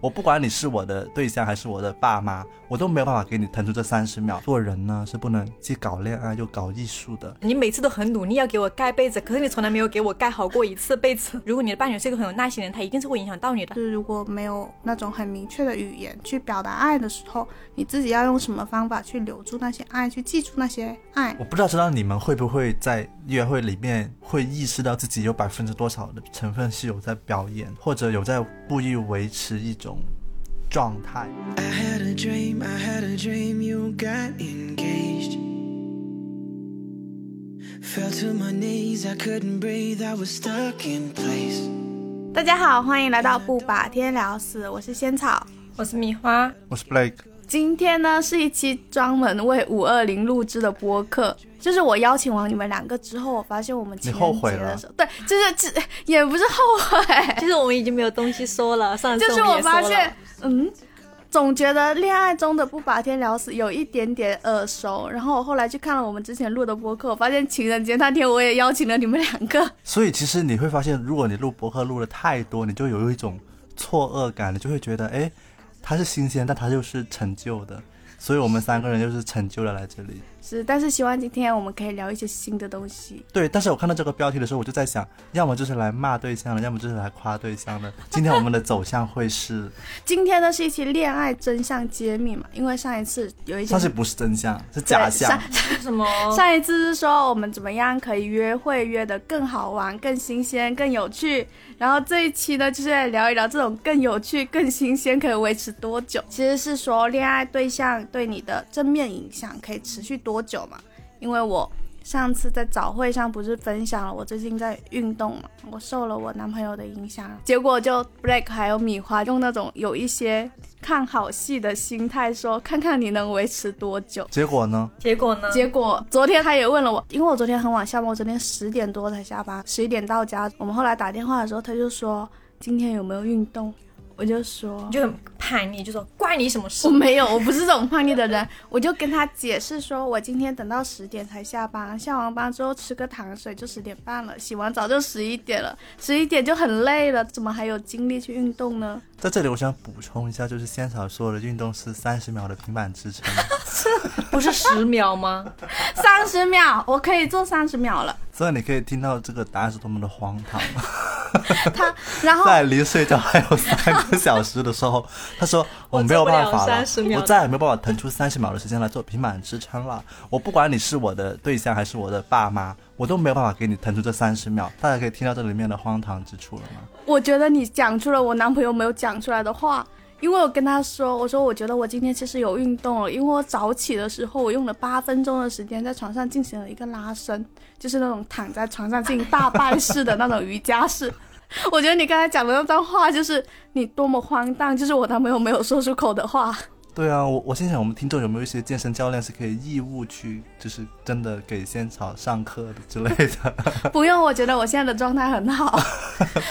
我不管你是我的对象还是我的爸妈，我都没有办法给你腾出这三十秒。做人呢是不能既搞恋爱又搞艺术的。你每次都很努力要给我盖被子，可是你从来没有给我盖好过一次被子。如果你的伴侣是一个很有耐心的人，他一定是会影响到你的。就是如果没有那种很明确的语言去表达爱的时候，你自己要用什么方法去留住那些爱，去记住那些爱？我不知道，知道你们会不会在约会里面会意识到自己有百分之多少的成分是有在表演，或者有在故意维持一种状态。I had a dream, I had a dream you got engaged. Fell to my knees, I couldn't breathe, I was stuck in place. 大家好，欢迎来到不把天聊死，我是仙草。我是米花，我是 Blake，今天呢是一期专门为五二零录制的播客，就是我邀请完你们两个之后，我发现我们情人悔了节的时候，对，就是这也不是后悔，就是我们已经没有东西说了。上次就是我发现，嗯，总觉得恋爱中的不把天聊死有一点点耳熟。然后我后来去看了我们之前录的播客，我发现情人节那天我也邀请了你们两个。所以其实你会发现，如果你录播客录的太多，你就有一种错愕感，你就会觉得，哎，它是新鲜，但它又是陈旧的。所以我们三个人就是陈旧的来这里。是，但是希望今天我们可以聊一些新的东西。对，但是我看到这个标题的时候，我就在想，要么就是来骂对象的，要么就是来夸对象的。今天我们的走向会是，今天呢是一期恋爱真相揭秘嘛，因为上一次有一些上次不是真相，是假象。什么？上一次是说我们怎么样可以约会约得更好玩、更新鲜、更有趣，然后这一期呢就是来聊一聊这种更有趣、更新鲜可以维持多久。其实是说恋爱对象对你的正面影响可以持续多久嘛？因为我上次在早会上不是分享了我最近在运动嘛，我受了我男朋友的影响，结果就 Black 还有米花用那种有一些看好戏的心态说，看看你能维持多久。结果呢？结果呢？结果昨天他也问了我，因为我昨天很晚下班，我昨天十点多才下班，十一点到家。我们后来打电话的时候，他就说今天有没有运动，我就说你就很叛逆，就说关你什么事我？没有，我不是这种叛逆的人，我就跟他解释说，我今天等到十点才下班，下完班之后吃个糖水就十点半了，洗完澡就十一点了，十一点就很累了，怎么还有精力去运动呢？在这里我想补充一下，就是仙草说的运动是三十秒的平板支撑。不是十秒吗？三十秒，我可以做三十秒了。所以你可以听到这个答案是多么的荒唐。他，然后在离睡觉还有三个 小时的时候，他说我没有办法了了30，秒我再也没有办法腾出三十秒的时间来做平板支撑了。我不管你是我的对象还是我的爸妈，我都没有办法给你腾出这三十秒。大家可以听到这里面的荒唐之处了吗？我觉得你讲出了我男朋友没有讲出来的话，因为我跟他说，我说我觉得我今天其实有运动了，因为我早起的时候，我用了八分钟的时间在床上进行了一个拉伸，就是那种躺在床上进行大拜式的那种瑜伽式。我觉得你刚才讲的那段话，就是你多么荒诞，就是我男朋友没有说出口的话。对啊，我我心想我们听众有没有一些健身教练是可以义务去，就是真的给仙草上课的之类的。不用，我觉得我现在的状态很好。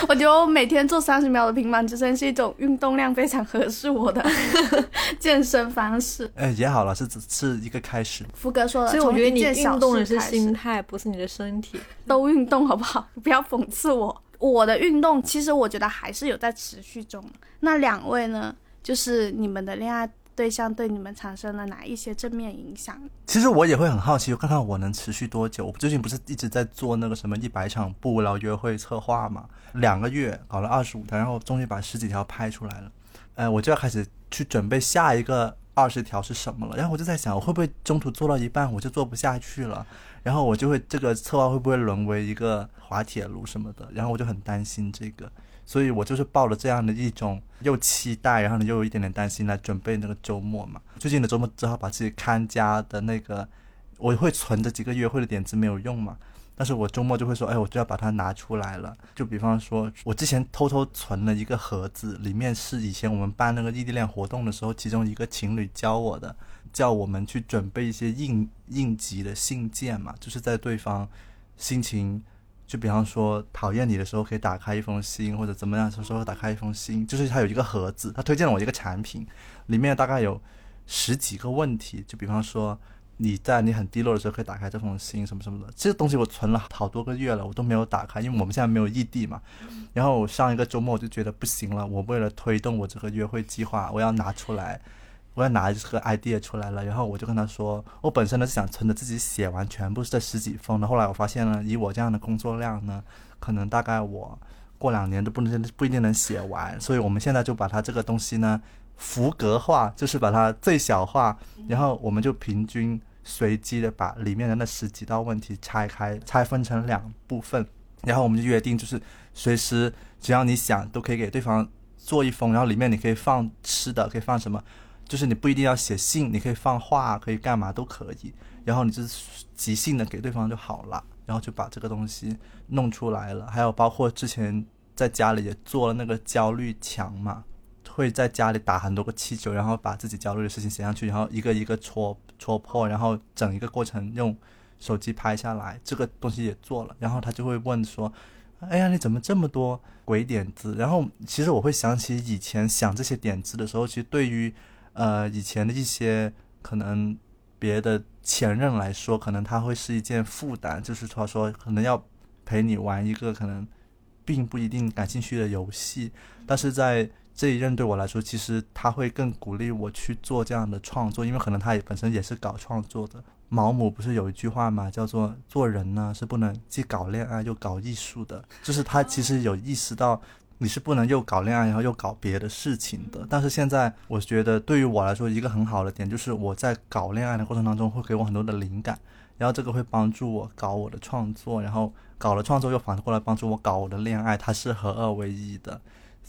我觉得我每天做三十秒的平板支撑是一种运动量非常合适我的 健身方式。哎，也好了，是只是一个开始。福哥说了，所以我觉得你运动的是心态，不是你的身体。都运动好不好？不要讽刺我。我的运动其实我觉得还是有在持续中。那两位呢？就是你们的恋爱对象对你们产生了哪一些正面影响？其实我也会很好奇，看看我能持续多久。我最近不是一直在做那个什么一百场不无聊约会策划嘛，两个月搞了二十五条，然后终于把十几条拍出来了。呃，我就要开始去准备下一个二十条是什么了。然后我就在想，我会不会中途做到一半我就做不下去了，然后我就会这个策划会不会沦为一个滑铁卢什么的，然后我就很担心这个。所以我就是抱了这样的一种又期待，然后呢又有一点点担心来准备那个周末嘛。最近的周末只好把自己看家的那个，我会存着几个约会的点子没有用嘛，但是我周末就会说，哎，我就要把它拿出来了。就比方说，我之前偷偷存了一个盒子，里面是以前我们办那个异地恋活动的时候，其中一个情侣教我的，叫我们去准备一些应应急的信件嘛，就是在对方心情。就比方说讨厌你的时候，可以打开一封信，或者怎么样的时候打开一封信，就是它有一个盒子，他推荐了我一个产品，里面大概有十几个问题，就比方说你在你很低落的时候可以打开这封信什么什么的。这个东西我存了好多个月了，我都没有打开，因为我们现在没有异地嘛。然后我上一个周末我就觉得不行了，我为了推动我这个约会计划，我要拿出来。我要拿这个 idea 出来了，然后我就跟他说，我本身呢是想存着自己写完全部这十几封的。后来我发现呢，以我这样的工作量呢，可能大概我过两年都不能不一定能写完，所以我们现在就把它这个东西呢符格化，就是把它最小化，然后我们就平均随机的把里面的那十几道问题拆开，拆分成两部分，然后我们就约定，就是随时只要你想都可以给对方做一封，然后里面你可以放吃的，可以放什么。就是你不一定要写信，你可以放话，可以干嘛都可以。然后你就即兴的给对方就好了，然后就把这个东西弄出来了。还有包括之前在家里也做了那个焦虑墙嘛，会在家里打很多个气球，然后把自己焦虑的事情写上去，然后一个一个戳戳破，然后整一个过程用手机拍下来。这个东西也做了，然后他就会问说：“哎呀，你怎么这么多鬼点子？”然后其实我会想起以前想这些点子的时候，其实对于呃，以前的一些可能别的前任来说，可能他会是一件负担，就是他说可能要陪你玩一个可能并不一定感兴趣的游戏，但是在这一任对我来说，其实他会更鼓励我去做这样的创作，因为可能他也本身也是搞创作的。毛姆不是有一句话嘛，叫做做人呢是不能既搞恋爱又搞艺术的，就是他其实有意识到。你是不能又搞恋爱，然后又搞别的事情的。但是现在，我觉得对于我来说，一个很好的点就是我在搞恋爱的过程当中会给我很多的灵感，然后这个会帮助我搞我的创作，然后搞了创作又反过来帮助我搞我的恋爱，它是合二为一的。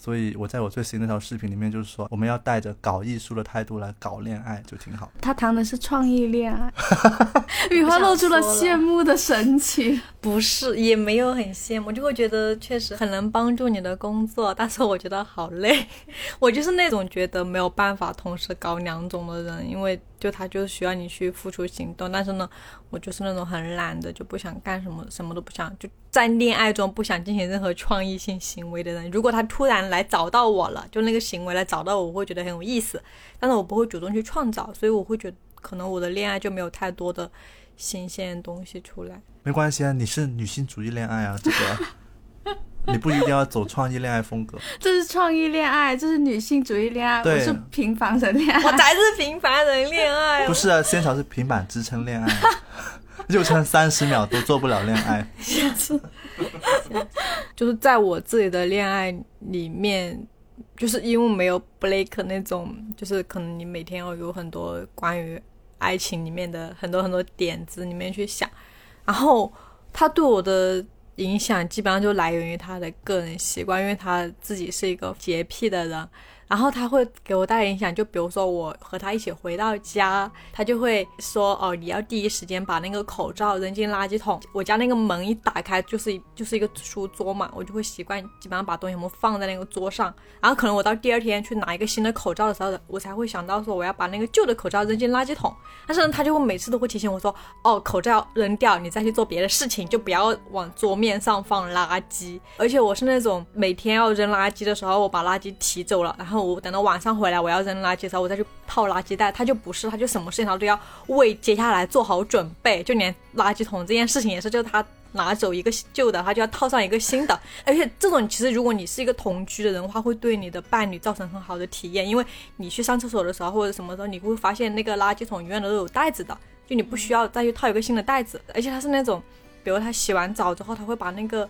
所以我在我最新那条视频里面就是说，我们要带着搞艺术的态度来搞恋爱，就挺好。他谈的是创意恋爱，雨花露出了羡慕的神情。不是，也没有很羡慕，就会觉得确实很能帮助你的工作，但是我觉得好累。我就是那种觉得没有办法同时搞两种的人，因为就他就是需要你去付出行动，但是呢，我就是那种很懒的，就不想干什么，什么都不想，就在恋爱中不想进行任何创意性行为的人。如果他突然来找到我了，就那个行为来找到我，我会觉得很有意思，但是我不会主动去创造，所以我会觉得可能我的恋爱就没有太多的新鲜东西出来。没关系啊，你是女性主义恋爱啊，这个 你不一定要走创意恋爱风格。这是创意恋爱，这是女性主义恋爱，我是平凡人恋爱。我才是平凡人恋爱，不是啊，仙草是平板支撑恋爱，就撑三十秒都做不了恋爱。就是在我自己的恋爱里面，就是因为没有 Blake 那种，就是可能你每天要有很多关于爱情里面的很多很多点子里面去想，然后他对我的影响基本上就来源于他的个人习惯，因为他自己是一个洁癖的人。然后他会给我带来影响，就比如说我和他一起回到家，他就会说哦，你要第一时间把那个口罩扔进垃圾桶。我家那个门一打开就是就是一个书桌嘛，我就会习惯基本上把东西全部放在那个桌上。然后可能我到第二天去拿一个新的口罩的时候，我才会想到说我要把那个旧的口罩扔进垃圾桶。但是呢，他就会每次都会提醒我说，哦，口罩扔掉，你再去做别的事情，就不要往桌面上放垃圾。而且我是那种每天要扔垃圾的时候，我把垃圾提走了，然后我等到晚上回来我要扔垃圾的时候，我再去套垃圾袋。他就不是，他就什么事情他都要为接下来做好准备，就连垃圾桶这件事情也是，就是他拿走一个旧的，他就要套上一个新的。而且这种其实如果你是一个同居的人的话，会对你的伴侣造成很好的体验，因为你去上厕所的时候或者什么时候，你会发现那个垃圾桶永远都有袋子的，就你不需要再去套一个新的袋子。而且他是那种，比如他洗完澡之后，他会把那个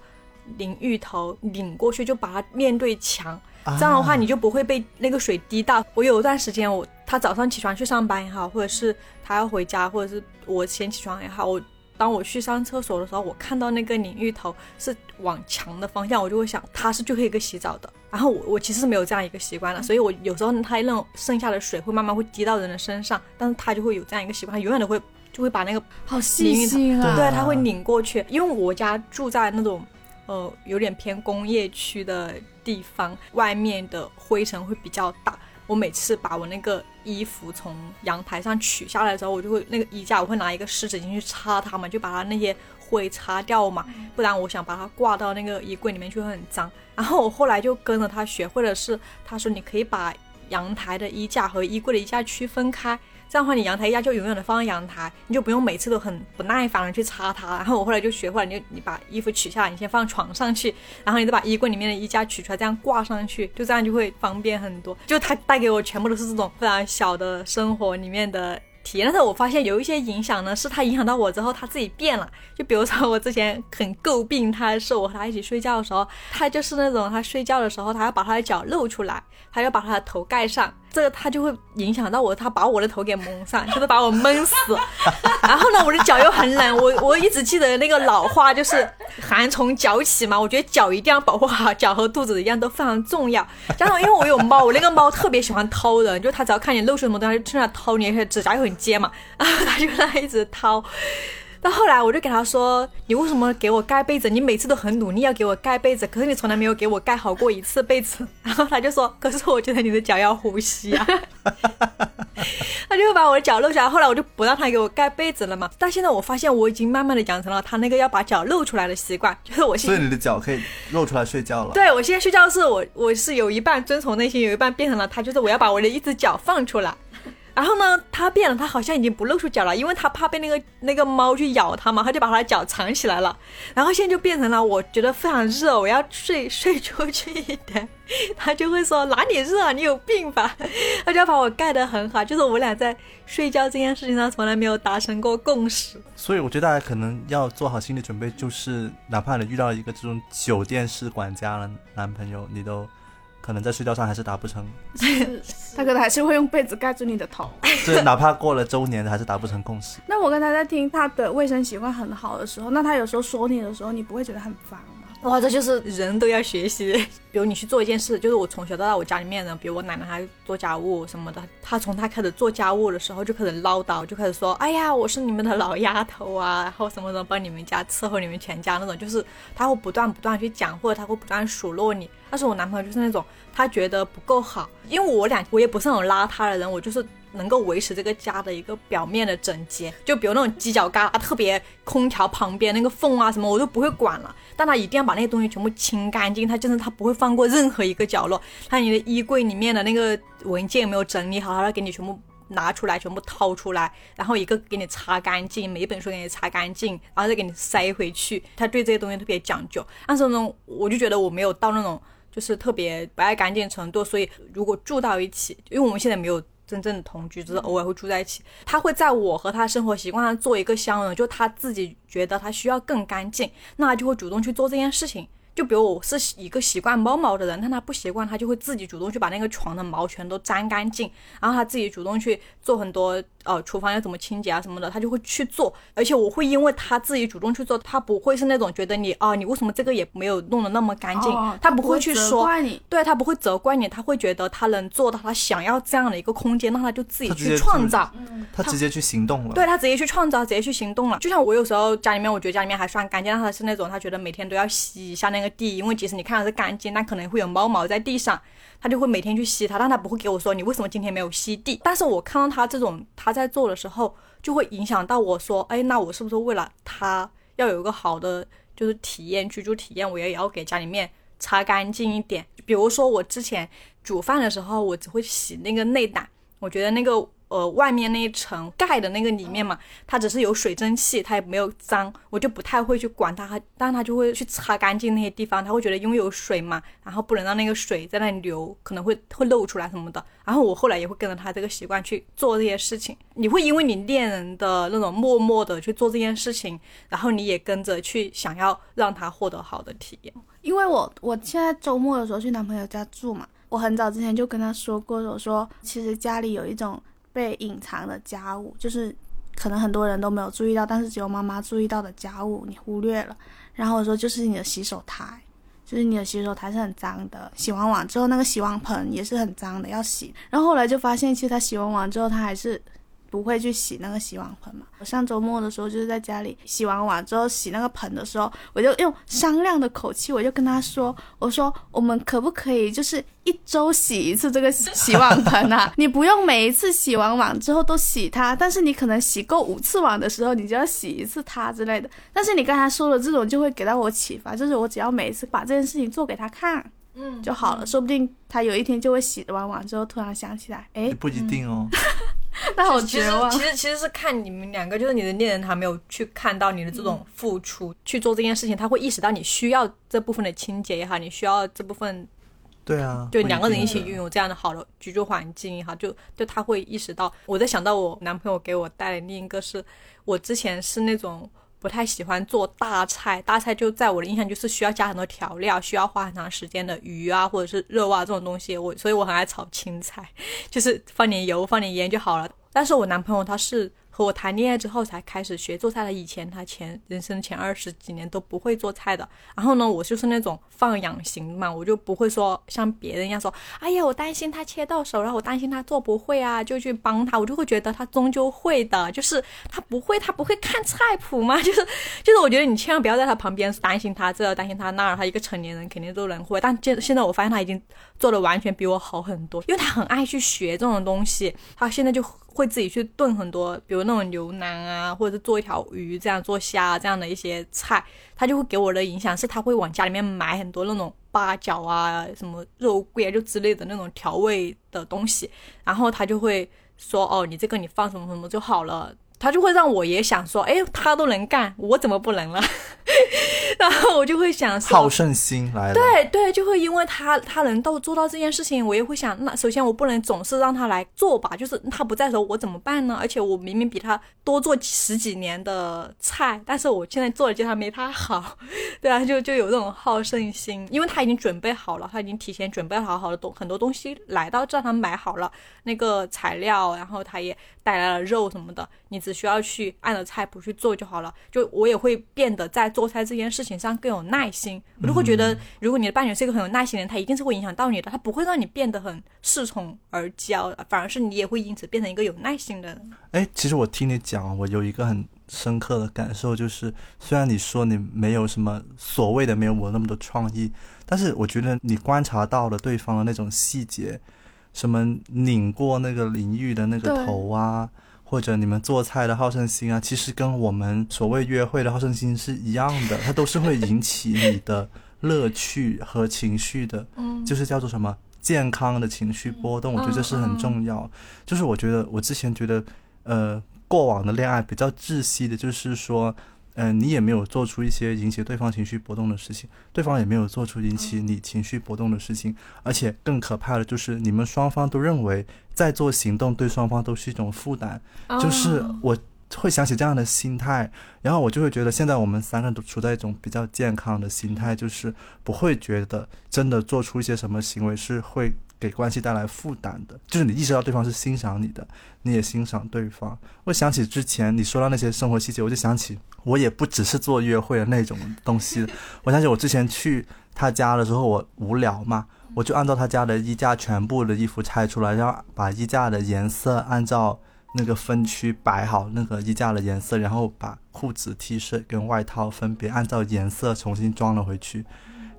淋浴头拧过去，就把它面对墙。这样的话，你就不会被那个水滴到。我有一段时间，我他早上起床去上班也好，或者是他要回家，或者是我先起床也好，我当我去上厕所的时候，我看到那个淋浴头是往墙的方向，我就会想他是最后一个洗澡的。然后我我其实是没有这样一个习惯的，所以我有时候他那种剩下的水会慢慢会滴到人的身上，但是他就会有这样一个习惯，他永远都会就会把那个好细心啊！对，他会拧过去，因为我家住在那种呃有点偏工业区的地方，外面的灰尘会比较大。我每次把我那个衣服从阳台上取下来的时候，我就会那个衣架，我会拿一个湿纸巾去擦它嘛，就把它那些灰擦掉嘛，不然我想把它挂到那个衣柜里面去会很脏。然后我后来就跟着他学会了是，他说你可以把阳台的衣架和衣柜的衣架区分开。这样的话，你阳台衣架就永远的放在阳台，你就不用每次都很不耐烦的去擦它。然后我后来就学会了，你就你把衣服取下来，你先放床上去，然后你再把衣柜里面的衣架取出来，这样挂上去，就这样就会方便很多。就它带给我全部都是这种非常小的生活里面的。体验，但是我发现有一些影响呢，是他影响到我之后，他自己变了。就比如说我之前很诟病他，是我和他一起睡觉的时候，他就是那种他睡觉的时候，他要把他的脚露出来，他要把他的头盖上，这个他就会影响到我，他把我的头给蒙上，就是把我闷死。然后呢，我的脚又很冷，我我一直记得那个老话，就是寒从脚起嘛。我觉得脚一定要保护好，脚和肚子一样都非常重要。加上因为我有猫，我那个猫特别喜欢掏人，就它只要看你露出什么东西，它就去那掏你，而且指甲又很。尖嘛，然后它就那一直掏，到后来我就给他说：“你为什么给我盖被子？你每次都很努力要给我盖被子，可是你从来没有给我盖好过一次被子。”然后他就说：“可是我觉得你的脚要呼吸啊。” 他就把我的脚露出来。后来我就不让他给我盖被子了嘛。但现在我发现我已经慢慢的养成了他那个要把脚露出来的习惯，就是我所以你的脚可以露出来睡觉了。对我现在睡觉是我我是有一半遵从内心，有一半变成了他，就是我要把我的一只脚放出来。然后呢，他变了，他好像已经不露出脚了，因为他怕被那个那个猫去咬他嘛，他就把他的脚藏起来了。然后现在就变成了，我觉得非常热，我要睡睡出去一点，他就会说哪里热啊，你有病吧？他就要把我盖得很好，就是我俩在睡觉这件事情上从来没有达成过共识。所以我觉得大家可能要做好心理准备，就是哪怕你遇到一个这种酒店式管家的男朋友，你都。可能在睡觉上还是达不成，他可能还是会用被子盖住你的头。这，哪怕过了周年，还是达不成共识。那我跟他在听他的卫生习惯很好的时候，那他有时候说你的时候，你不会觉得很烦吗？哇，这就是人都要学习。比如你去做一件事，就是我从小到大我家里面人，比如我奶奶她做家务什么的，她从她开始做家务的时候就开始唠叨，就开始说，哎呀，我是你们的老丫头啊，然后什么什么帮你们家伺候你们全家那种，就是她会不断不断去讲，或者她会不断数落你。但是我男朋友就是那种，他觉得不够好，因为我俩我也不是那种邋遢的人，我就是。能够维持这个家的一个表面的整洁，就比如那种犄角旮旯，特别空调旁边那个缝啊什么，我都不会管了。但他一定要把那些东西全部清干净，他就是他不会放过任何一个角落。他你的衣柜里面的那个文件没有整理好，他要给你全部拿出来，全部掏出来，然后一个给你擦干净，每一本书给你擦干净，然后再给你塞回去。他对这些东西特别讲究。但是呢，我就觉得我没有到那种就是特别不爱干净程度，所以如果住到一起，因为我们现在没有。真正的同居只是偶尔会住在一起，他会在我和他生活习惯上做一个相容，就他自己觉得他需要更干净，那他就会主动去做这件事情。就比如我是一个习惯猫毛的人，但他不习惯，他就会自己主动去把那个床的毛全都粘干净，然后他自己主动去做很多呃厨房要怎么清洁啊什么的，他就会去做。而且我会因为他自己主动去做，他不会是那种觉得你啊你为什么这个也没有弄得那么干净，他不会去说，对他不会责怪你，他会觉得他能做到他想要这样的一个空间，那他就自己去创造，他直接去行动了，对他直接去创造，直接去行动了。就像我有时候家里面，我觉得家里面还算干净，但他是那种他觉得每天都要洗一下那个。地，因为即使你看的是干净，那可能会有猫毛在地上，他就会每天去吸它，但他不会给我说你为什么今天没有吸地。但是我看到他这种他在做的时候，就会影响到我说，哎，那我是不是为了他要有一个好的就是体验居住体验，我也要给家里面擦干净一点。比如说我之前煮饭的时候，我只会洗那个内胆，我觉得那个。呃，外面那一层盖的那个里面嘛，它只是有水蒸气，它也没有脏，我就不太会去管它，但它就会去擦干净那些地方，他会觉得因为有水嘛，然后不能让那个水在那里流，可能会会漏出来什么的。然后我后来也会跟着他这个习惯去做这些事情。你会因为你恋人的那种默默的去做这件事情，然后你也跟着去想要让他获得好的体验。因为我我现在周末的时候去男朋友家住嘛，我很早之前就跟他说过，我说其实家里有一种。被隐藏的家务，就是可能很多人都没有注意到，但是只有妈妈注意到的家务，你忽略了。然后我说，就是你的洗手台，就是你的洗手台是很脏的，洗完碗之后那个洗碗盆也是很脏的，要洗。然后后来就发现，其实他洗完碗之后，他还是。不会去洗那个洗碗盆嘛？我上周末的时候就是在家里洗完碗之后洗那个盆的时候，我就用商量的口气，我就跟他说：“我说我们可不可以就是一周洗一次这个洗碗盆啊？你不用每一次洗完碗之后都洗它，但是你可能洗够五次碗的时候，你就要洗一次它之类的。但是你刚才说的这种就会给到我启发，就是我只要每一次把这件事情做给他看。”嗯就好了，说不定他有一天就会洗完碗之后突然想起来，哎，不一定哦。那好其实绝望其。实其实是看你们两个，就是你的恋人他没有去看到你的这种付出，去做这件事情，他会意识到你需要这部分的清洁也好，你需要这部分对啊，不就两个人一起拥有这样的好的居住环境也好，就就他会意识到。我在想到我男朋友给我带的另一个是，我之前是那种不太喜欢做大菜，大菜就在我的印象就是需要加很多调料，需要花很长时间的鱼啊或者是肉啊这种东西，我所以我很爱炒青菜，就是放点油放点盐就好了。但是我男朋友他是和我谈恋爱之后才开始学做菜的，以前他前人生前二十几年都不会做菜的。然后呢，我就是那种放养型嘛，我就不会说像别人一样说，哎呀，我担心他切到手，然后我担心他做不会啊，就去帮他。我就会觉得他终究会的，就是他不会，他不会看菜谱吗？就是就是，我觉得你千万不要在他旁边担心他这，担心他那儿，他一个成年人肯定都能会。但现现在我发现他已经做的完全比我好很多，因为他很爱去学这种东西，他现在就会自己去炖很多，比如那种牛腩啊，或者是做一条鱼这样做虾这样的一些菜，他就会给我的影响是他会往家里面买很多那种八角啊、什么肉桂啊就之类的那种调味的东西，然后他就会说哦，你这个你放什么什么就好了。他就会让我也想说，哎，他都能干，我怎么不能了？然后我就会想说，好胜心来了。对对，就会因为他他能到做到这件事情，我也会想，那首先我不能总是让他来做吧，就是他不在的时候我怎么办呢？而且我明明比他多做十几年的菜，但是我现在做的就他没他好，对啊，就就有这种好胜心，因为他已经准备好了，他已经提前准备好好的东很多东西来到这，他买好了那个材料，然后他也带来了肉什么的，你只需要去按着菜谱去做就好了。就我也会变得在做菜这件事情上更有耐心。我就会觉得，如果你的伴侣是一个很有耐心的人，他一定是会影响到你的，他不会让你变得很恃宠而骄，反而是你也会因此变成一个有耐心的人。哎，其实我听你讲，我有一个很深刻的感受，就是虽然你说你没有什么所谓的没有我那么多创意，但是我觉得你观察到了对方的那种细节，什么拧过那个淋浴的那个头啊，或者你们做菜的好胜心啊，其实跟我们所谓约会的好胜心是一样的，它都是会引起你的乐趣和情绪的，嗯。就是叫做什么健康的情绪波动，我觉得这是很重要。就是我觉得我之前觉得，呃，过往的恋爱比较窒息的，就是说，嗯、你也没有做出一些引起对方情绪波动的事情，对方也没有做出引起你情绪波动的事情，而且更可怕的就是你们双方都认为在做行动对双方都是一种负担，就是我会想起这样的心态，然后我就会觉得现在我们三个人都处在一种比较健康的心态，就是不会觉得真的做出一些什么行为是会给关系带来负担的，就是你意识到对方是欣赏你的，你也欣赏对方。我想起之前你说到那些生活细节，我就想起我也不只是做约会的那种东西，我想起我之前去他家的时候，我无聊嘛。我就按照他家的衣架全部的衣服拆出来，然后把衣架的颜色按照那个分区摆好那个衣架的颜色，然后把裤子、T 恤跟外套分别按照颜色重新装了回去。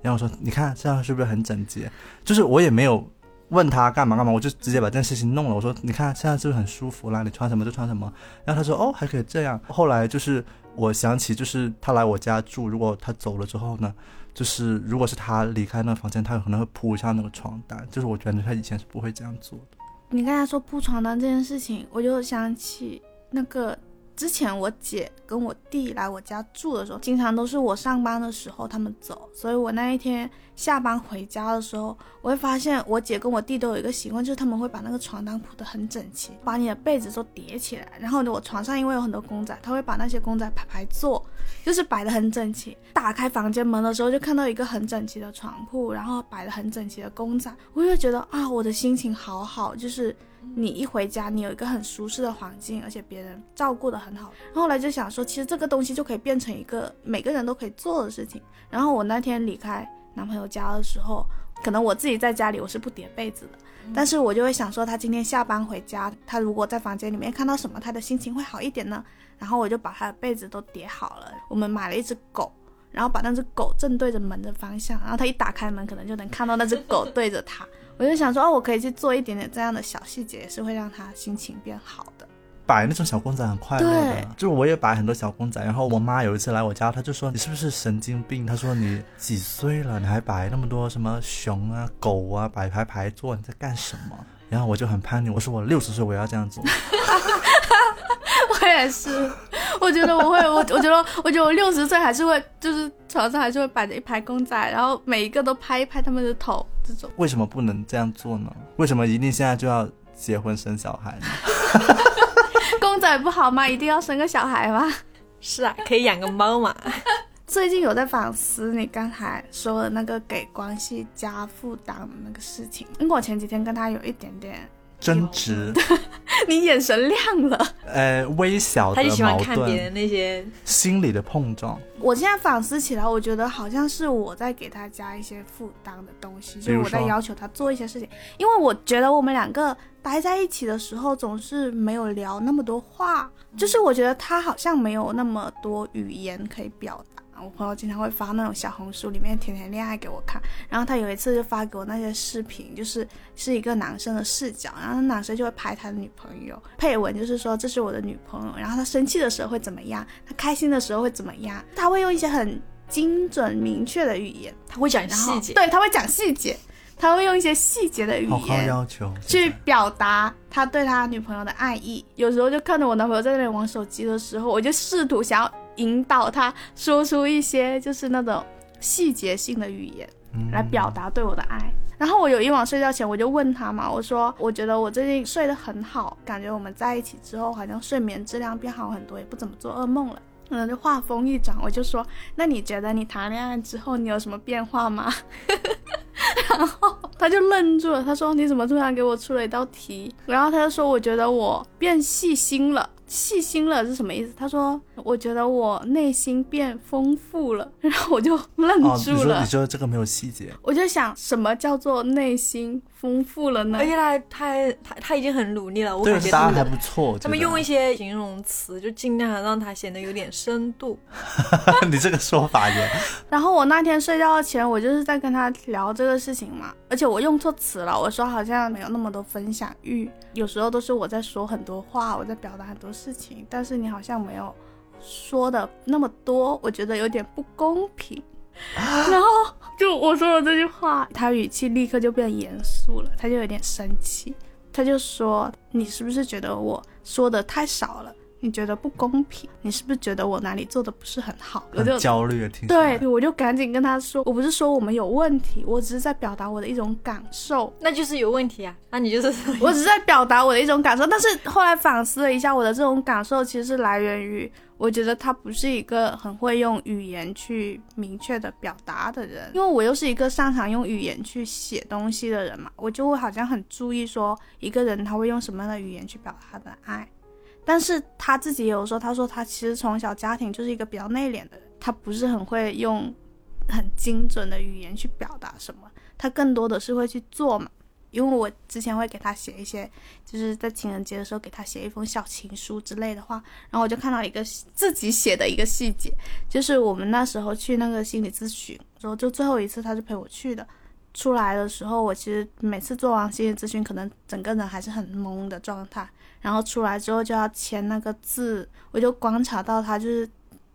然后我说：“你看这样是不是很整洁？”就是我也没有问他干嘛干嘛，我就直接把这件事情弄了。我说：“你看现在是不是很舒服啦？你穿什么就穿什么。”然后他说：“哦，还可以这样。”后来就是我想起，就是他来我家住，如果他走了之后呢，就是如果是他离开那个房间，他有可能会铺一下那个床单。就是我觉得他以前是不会这样做的。你刚才说铺床单这件事情，我就想起那个之前我姐跟我弟来我家住的时候，经常都是我上班的时候他们走，所以我那一天下班回家的时候，我会发现我姐跟我弟都有一个习惯，就是他们会把那个床单铺得很整齐，把你的被子都叠起来，然后我床上因为有很多公仔，他会把那些公仔排排坐，就是摆得很整齐。打开房间门的时候，就看到一个很整齐的床铺，然后摆得很整齐的公仔，我就觉得啊，我的心情好好，就是你一回家，你有一个很舒适的环境，而且别人照顾的很好。后来就想说，其实这个东西就可以变成一个每个人都可以做的事情。然后我那天离开男朋友家的时候，可能我自己在家里我是不叠被子的，但是我就会想说，他今天下班回家，他如果在房间里面看到什么，他的心情会好一点呢？然后我就把他的被子都叠好了。我们买了一只狗。然后把那只狗正对着门的方向，然后他一打开门，可能就能看到那只狗对着他。我就想说，哦，我可以去做一点点这样的小细节，也是会让他心情变好的。摆那种小公仔很快乐的，就是我也摆很多小公仔。然后我妈有一次来我家，她就说你是不是神经病？她说你几岁了，你还摆那么多什么熊啊、狗啊，摆排排坐，你在干什么？然后我就很叛逆，我说我六十岁我要这样做。我也是，我觉得我会，我我觉得，我觉得我六十岁还是会，就是床上还是会摆着一排公仔，然后每一个都拍一拍他们的头，这种。为什么不能这样做呢？为什么一定现在就要结婚生小孩呢？公仔不好吗？一定要生个小孩吗？是啊，可以养个猫嘛。最近有在反思你刚才说的那个给关系加负担的那个事情，因为我前几天跟他有一点点，争执，你眼神亮了。呃，微小的他就喜欢矛看别人盾，那些，心理的碰撞。我现在反思起来，我觉得好像是我在给他加一些负担的东西，就是我在要求他做一些事情，因为我觉得我们两个待在一起的时候总是没有聊那么多话，就是我觉得他好像没有那么多语言可以表达。我朋友经常会发那种小红书里面甜甜恋爱给我看，然后他有一次就发给我那些视频，就是是一个男生的视角，然后男生就会拍他的女朋友，配文就是说这是我的女朋友，然后他生气的时候会怎么样，他开心的时候会怎么样，他会用一些很精准明确的语言，他会讲细节。对，他会讲细节，他会用一些细节的语言要求，去表达他对他女朋友的爱意。有时候就看着我男朋友在那里玩手机的时候，我就试图想要引导他说出一些就是那种细节性的语言。嗯来表达对我的爱。然后我有一晚睡觉前，我就问他嘛，我说我觉得我最近睡得很好，感觉我们在一起之后好像睡眠质量变好很多，也不怎么做噩梦了。然后就话锋一转，我就说，那你觉得你谈恋爱之后你有什么变化吗？然后他就愣住了，他说你怎么突然给我出了一道题？然后他就说我觉得我变细心了。细心了是什么意思？他说我觉得我内心变丰富了，然后我就愣哦，你住了。说你说这个没有细节，我就想，什么叫做内心丰富了呢而？且他他他他已经很努力了，我感觉个答案还不错。他们用一些形容词，就尽量的让他显得有点深度。你这个说法也，然后我那天睡觉前，我就是在跟他聊这个事情嘛，而且我用错词了，我说好像没有那么多分享欲，有时候都是我在说很多话，我在表达很多事情，但是你好像没有说的那么多，我觉得有点不公平。然后就我说了这句话，他语气立刻就变严肃了，他就有点生气，他就说：“你是不是觉得我说的太少了？你觉得不公平？你是不是觉得我哪里做的不是很好？”我就焦虑的听。对，我就赶紧跟他说，我不是说我们有问题，我只是在表达我的一种感受，那就是有问题啊！那你就是我只是在表达我的一种感受。但是后来反思了一下，我的这种感受其实是来源于，我觉得他不是一个很会用语言去明确的表达的人，因为我又是一个擅长用语言去写东西的人嘛，我就会好像很注意说一个人他会用什么样的语言去表达他的爱。但是他自己也有说，他说他其实从小家庭就是一个比较内敛的人，他不是很会用很精准的语言去表达什么，他更多的是会去做嘛。因为我之前会给他写一些，就是在情人节的时候给他写一封小情书之类的话，然后我就看到一个自己写的一个细节，就是我们那时候去那个心理咨询，然后就最后一次他是陪我去的，出来的时候我其实每次做完心理咨询，可能整个人还是很懵的状态，然后出来之后就要签那个字，我就观察到他就是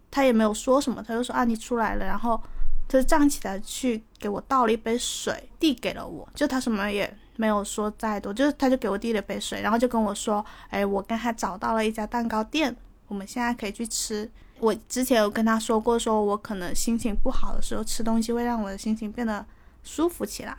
他也没有说什么，他就说啊你出来了，然后他就站起来去给我倒了一杯水，递给了我，就他什么也没有说再多，就是他就给我递了杯水，然后就跟我说，哎，我跟他找到了一家蛋糕店，我们现在可以去吃。我之前有跟他说过，说我可能心情不好的时候吃东西会让我的心情变得舒服起来，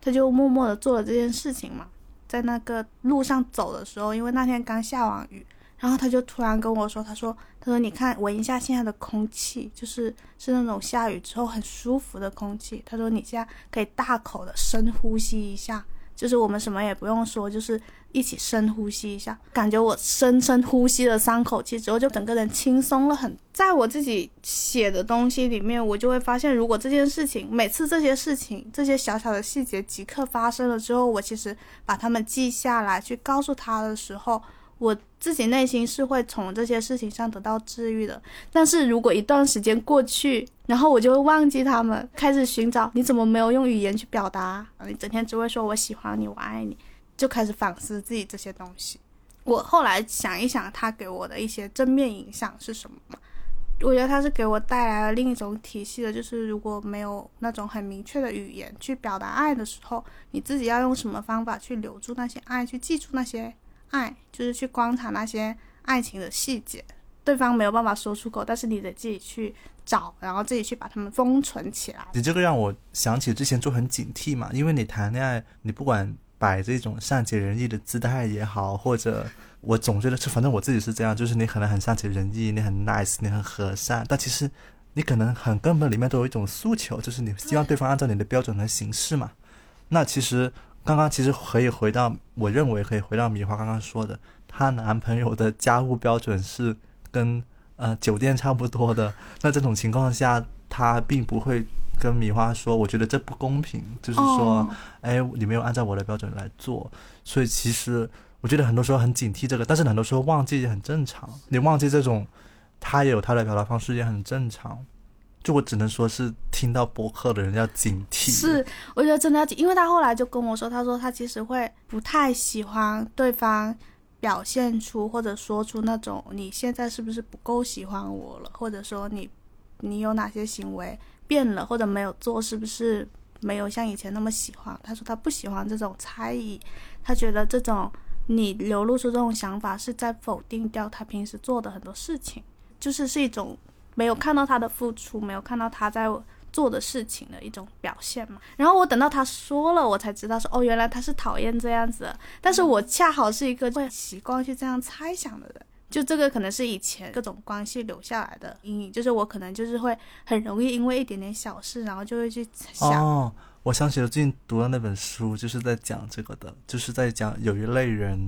他就默默的做了这件事情嘛。在那个路上走的时候，因为那天刚下完雨，然后他就突然跟我说，他说，他说你看闻一下现在的空气，就是是那种下雨之后很舒服的空气。他说你现在可以大口的深呼吸一下，就是我们什么也不用说，就是一起深呼吸一下，感觉我深深呼吸了三口气之后，就整个人轻松了很。在我自己写的东西里面，我就会发现，如果这件事情每次这些事情这些小小的细节即刻发生了之后，我其实把它们记下来去告诉他的时候，我自己内心是会从这些事情上得到治愈的。但是如果一段时间过去，然后我就会忘记他们，开始寻找你怎么没有用语言去表达，你整天只会说我喜欢你，我爱你，就开始反思自己这些东西。我后来想一想，他给我的一些正面影响是什么？我觉得他是给我带来了另一种体系的，就是如果没有那种很明确的语言去表达爱的时候，你自己要用什么方法去留住那些爱，去记住那些爱，就是去观察那些爱情的细节。对方没有办法说出口，但是你得自己去找，然后自己去把它们封存起来。你这个让我想起之前就很警惕嘛，因为你谈恋爱，你不管摆这种善解人意的姿态也好，或者我总觉得是，反正我自己是这样，就是你可能很善解人意，你很 nice，你很和善，但其实你可能很根本里面都有一种诉求，就是你希望对方按照你的标准来行事嘛。那其实刚刚其实可以回到，我认为可以回到米花刚刚说的，她男朋友的家务标准是跟呃酒店差不多的，那这种情况下，他并不会跟米花说，我觉得这不公平，就是说，哦哎，你没有按照我的标准来做，所以其实我觉得很多时候很警惕这个，但是很多时候忘记也很正常，你忘记这种，他也有他的表达方式也很正常。就我只能说是听到播客的人要警惕，是，我觉得真的要紧，因为他后来就跟我说，他说他其实会不太喜欢对方表现出或者说出那种你现在是不是不够喜欢我了，或者说你你有哪些行为变了或者没有做，是不是没有像以前那么喜欢？他说他不喜欢这种猜疑，他觉得这种你流露出这种想法是在否定掉他平时做的很多事情，就是是一种没有看到他的付出，没有看到他在做的事情的一种表现嘛。然后我等到他说了，我才知道说哦，原来他是讨厌这样子，但是我恰好是一个会习惯去这样猜想的人。就这个可能是以前各种关系留下来的阴影，就是我可能就是会很容易因为一点点小事，然后就会去想，哦，我想起了最近读的那本书，就是在讲这个的，就是在讲有一类人，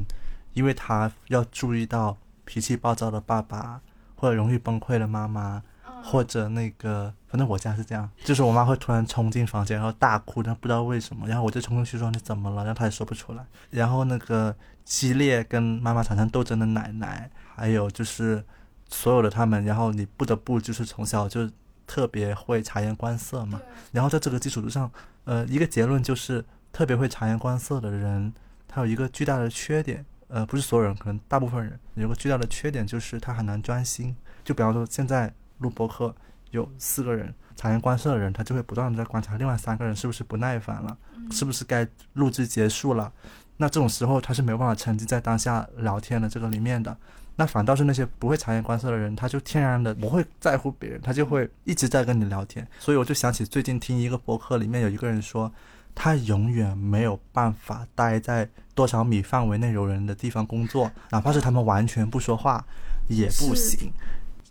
因为他要注意到脾气暴躁的爸爸，或者容易崩溃的妈妈，或者那个，反正我家是这样，就是我妈会突然冲进房间，然后大哭，但不知道为什么，然后我就冲进去说你怎么了，然后她也说不出来，然后那个激烈跟妈妈产生斗争的奶奶，还有就是所有的他们，然后你不得不就是从小就特别会察言观色嘛，然后在这个基础之上，呃，一个结论就是特别会察言观色的人，他有一个巨大的缺点，呃，不是所有人，可能大部分人有个巨大的缺点就是他很难专心。就比方说现在录播课有四个人察言观色的人，他就会不断的在观察另外三个人是不是不耐烦了，是不是该录制结束了。那这种时候他是没有办法沉浸在当下聊天的这个里面的。那反倒是那些不会察言观色的人，他就天然的不会在乎别人，他就会一直在跟你聊天。所以我就想起最近听一个博客，里面有一个人说，他永远没有办法待在多少米范围内有人的地方工作，哪怕是他们完全不说话也不行。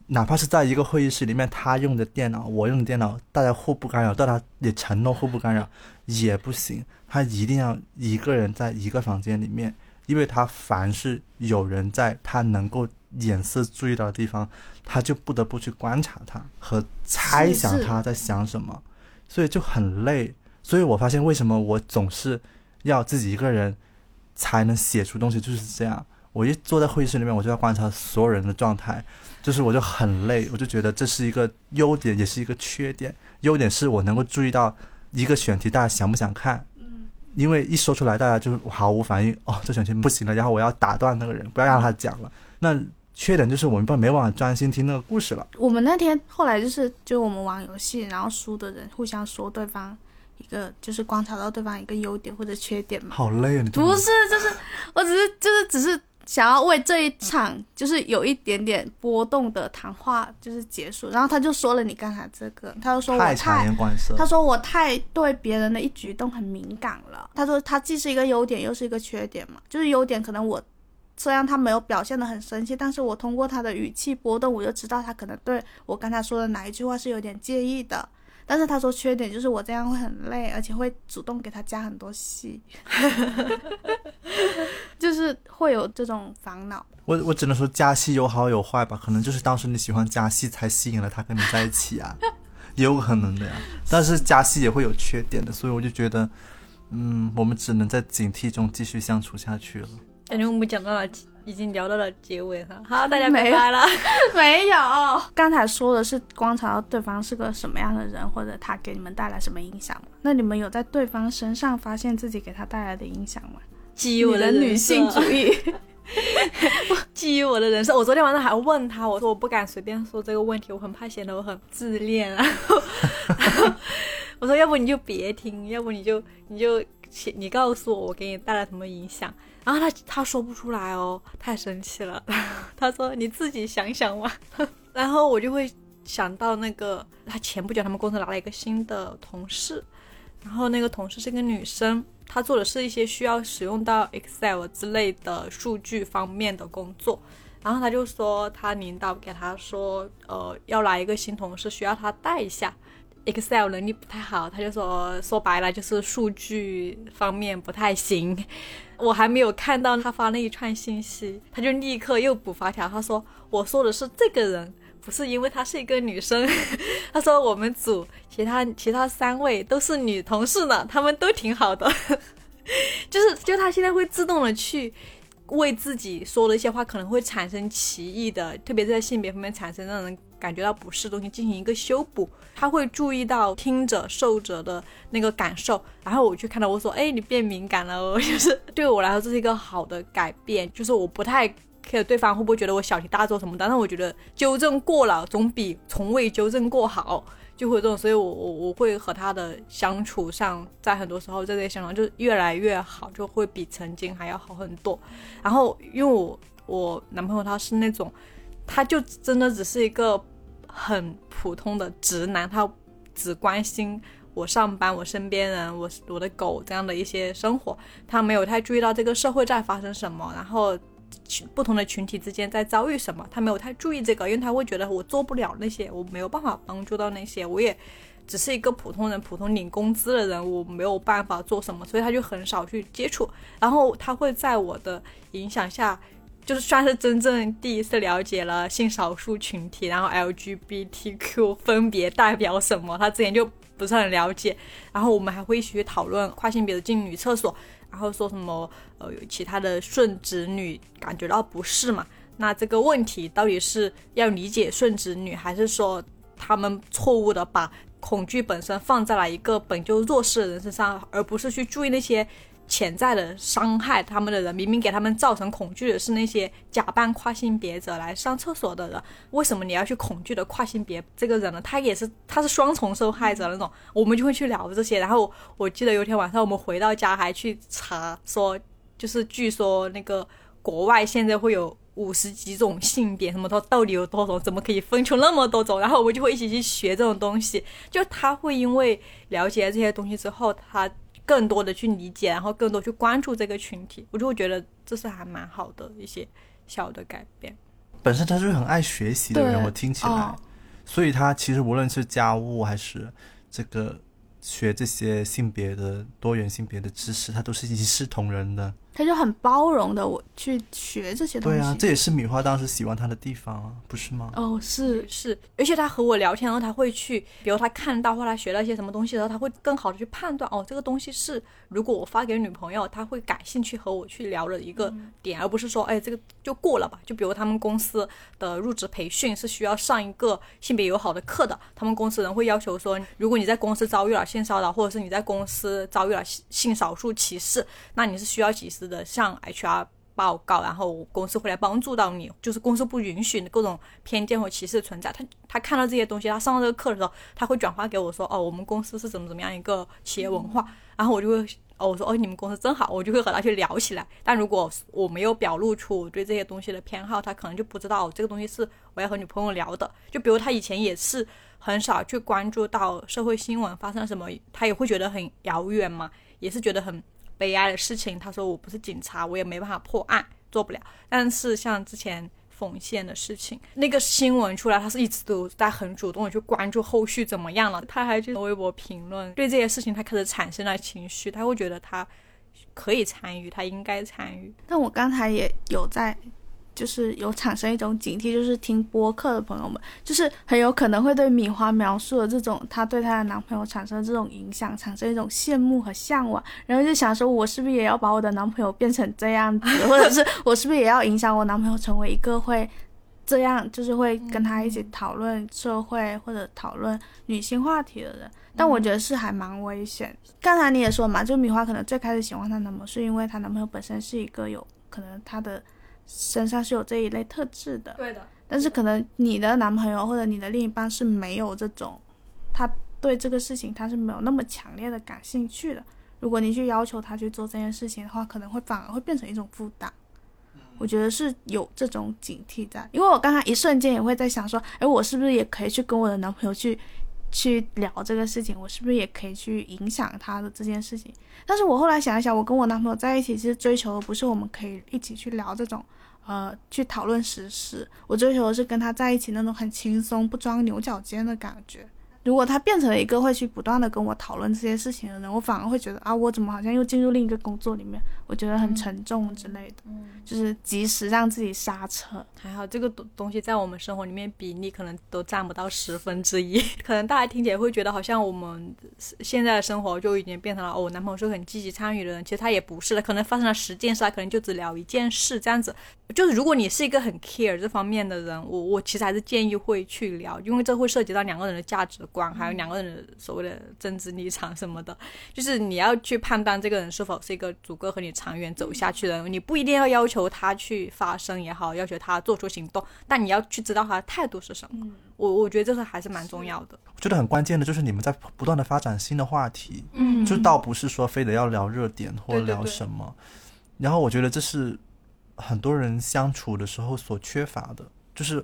哪怕是在一个会议室里面，他用的电脑，我用的电脑，大家互不干扰，大家也承诺互不干扰，也不行。他一定要一个人在一个房间里面，因为他凡是有人在他能够眼色注意到的地方，他就不得不去观察他和猜想他在想什么，所以就很累。所以我发现为什么我总是要自己一个人才能写出东西，就是这样。我一坐在会议室里面，我就要观察所有人的状态，就是我就很累，我就觉得这是一个优点，也是一个缺点。优点是我能够注意到一个选题大家想不想看，因为一说出来大家就毫无反应，哦，这选题不行了，然后我要打断那个人，不要让他讲了。那缺点就是我们不没办法专心听那个故事了。我们那天后来就是就我们玩游戏，然后输的人互相说对方一个就是观察到对方一个优点或者缺点嘛。好累啊！你不是，就是我只是就是只是想要为这一场就是有一点点波动的谈话就是结束，然后他就说了你刚才这个，他就说我太察太言观色。他说我太对别人的一举一动很敏感了。他说他既是一个优点，又是一个缺点嘛。就是优点，可能我虽然他没有表现的很生气，但是我通过他的语气波动，我就知道他可能对我刚才说的哪一句话是有点介意的。但是他说缺点就是我这样会很累，而且会主动给他加很多戏，就是会有这种烦恼。我我只能说加戏有好有坏吧，可能就是当时你喜欢加戏才吸引了他跟你在一起啊，也有可能的呀。但是加戏也会有缺点的，所以我就觉得，嗯，我们只能在警惕中继续相处下去了。感觉我们讲到了，已经聊到了结尾哈。好，大家没有拜拜了。没有，刚才说的是观察到对方是个什么样的人，或者他给你们带来什么影响吗？那你们有在对方身上发现自己给他带来的影响吗？基于我你的女性主义，基于我的人生，我昨天晚上还问他，我说我不敢随便说这个问题，我很怕显得我很自恋。啊，然 后我说要不你就别听，要不你就你就你告诉我我给你带来什么影响。然后他他说不出来哦，太生气了。他说你自己想想嘛。然后我就会想到那个他前不久他们公司来了一个新的同事，然后那个同事是个女生。她做的是一些需要使用到 Excel 之类的数据方面的工作，然后他就说他领导给他说，呃，要来一个新同事，需要他带一下 Excel 能力不太好，他就说说白了就是数据方面不太行。我还没有看到他发那一串信息，他就立刻又补发条，他说我说的是这个人。不是因为她是一个女生，他说我们组其他其他三位都是女同事呢，他们都挺好的，就是就他现在会自动的去为自己说的一些话可能会产生歧义的，特别是在性别方面产生让人感觉到不适的东西进行一个修补，他会注意到听者受者的那个感受，然后我去看到我说，哎，你变敏感了哦，就是对我来说这是一个好的改变，就是我不太。care 对方会不会觉得我小题大做什么？但是我觉得纠正过了总比从未纠正过好，就会这种，所以我我我会和他的相处上，在很多时候在这些相处就越来越好，就会比曾经还要好很多。然后因为我我男朋友他是那种，他就真的只是一个很普通的直男，他只关心我上班、我身边人、我我的狗这样的一些生活，他没有太注意到这个社会在发生什么，然后。群不同的群体之间在遭遇什么，他没有太注意这个，因为他会觉得我做不了那些，我没有办法帮助到那些，我也只是一个普通人，普通领工资的人，我没有办法做什么，所以他就很少去接触。然后他会在我的影响下，就是算是真正第一次了解了性少数群体，然后 LGBTQ 分别代表什么，他之前就不是很了解。然后我们还会一起去讨论跨性别的进女厕所。然后说什么呃，有其他的顺直女感觉到不适嘛？那这个问题到底是要理解顺直女，还是说他们错误的把恐惧本身放在了一个本就弱势的人身上，而不是去注意那些？潜在的伤害他们的人，明明给他们造成恐惧的是那些假扮跨性别者来上厕所的人，为什么你要去恐惧的跨性别这个人呢？他也是，他是双重受害者那种，我们就会去聊这些。然后我记得有一天晚上我们回到家还去查，说就是据说那个国外现在会有五十几种性别，什么到到底有多种，怎么可以分出那么多种？然后我们就会一起去学这种东西。就他会因为了解这些东西之后，他。更多的去理解，然后更多去关注这个群体，我就会觉得这是还蛮好的一些小的改变。本身他就是很爱学习的人，我听起来，所以他其实无论是家务还是这个学这些性别的多元性别的知识，他都是一视同仁的。他就很包容的，我去学这些东西。对啊，这也是米花当时喜欢他的地方啊，不是吗？哦，是是，而且他和我聊天，然后他会去，比如他看到或他学到一些什么东西的时候，他会更好的去判断，哦，这个东西是如果我发给女朋友，他会感兴趣和我去聊的一个点，而不是说，哎，这个就过了吧。就比如他们公司的入职培训是需要上一个性别友好的课的，他们公司人会要求说，如果你在公司遭遇了性骚扰，或者是你在公司遭遇了性少数歧视，那你是需要及时。的向 HR 报告，然后公司会来帮助到你。就是公司不允许各种偏见和歧视存在。他他看到这些东西，他上这个课的时候，他会转发给我说：“哦，我们公司是怎么怎么样一个企业文化。”然后我就会哦，我说：“哦，你们公司真好。”我就会和他去聊起来。但如果我没有表露出我对这些东西的偏好，他可能就不知道这个东西是我要和女朋友聊的。就比如他以前也是很少去关注到社会新闻发生什么，他也会觉得很遥远嘛，也是觉得很。悲哀的事情，他说我不是警察，我也没办法破案，做不了。但是像之前缝线的事情，那个新闻出来，他是一直都在很主动的去关注后续怎么样了。他还去微博评论，对这些事情他开始产生了情绪，他会觉得他可以参与，他应该参与。那我刚才也有在。就是有产生一种警惕，就是听播客的朋友们，就是很有可能会对米花描述的这种她对她的男朋友产生这种影响，产生一种羡慕和向往，然后就想说，我是不是也要把我的男朋友变成这样子，或者是 我是不是也要影响我男朋友成为一个会这样，就是会跟他一起讨论社会或者讨论女性话题的人？但我觉得是还蛮危险。刚才你也说嘛，就米花可能最开始喜欢她男朋友，是因为她男朋友本身是一个有可能他的。身上是有这一类特质的，对的，但是可能你的男朋友或者你的另一半是没有这种，他对这个事情他是没有那么强烈的感兴趣的。如果你去要求他去做这件事情的话，可能会反而会变成一种负担。我觉得是有这种警惕在，因为我刚才一瞬间也会在想说，哎，我是不是也可以去跟我的男朋友去去聊这个事情？我是不是也可以去影响他的这件事情？但是我后来想一想，我跟我男朋友在一起，其实追求的不是我们可以一起去聊这种，呃，去讨论时事。我追求的是跟他在一起那种很轻松、不装牛角尖的感觉。如果他变成了一个会去不断的跟我讨论这些事情的人，我反而会觉得啊，我怎么好像又进入另一个工作里面，我觉得很沉重之类的。嗯，就是及时让自己刹车。还好这个东东西在我们生活里面比例可能都占不到十分之一。可能大家听起来会觉得好像我们现在的生活就已经变成了哦，我男朋友是很积极参与的人，其实他也不是的。可能发生了十件事，他可能就只聊一件事这样子。就是如果你是一个很 care 这方面的人，我我其实还是建议会去聊，因为这会涉及到两个人的价值。观还有两个人所谓的政治立场什么的，就是你要去判断这个人是否是一个足够和你长远走下去的人。你不一定要要求他去发声也好，要求他做出行动，但你要去知道他的态度是什么。我我觉得这个还是蛮重要的。我觉得很关键的就是你们在不断的发展新的话题，嗯就倒不是说非得要聊热点或聊对对对什么。然后我觉得这是很多人相处的时候所缺乏的，就是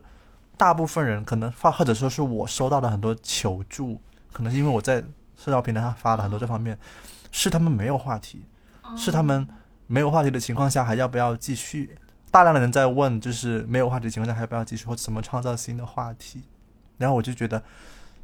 大部分人可能发，或者说是我收到的很多求助，可能是因为我在社交平台上发了很多这方面，是他们没有话题，是他们没有话题的情况下还要不要继续？大量的人在问，就是没有话题的情况下还要不要继续，或者怎么创造新的话题？然后我就觉得，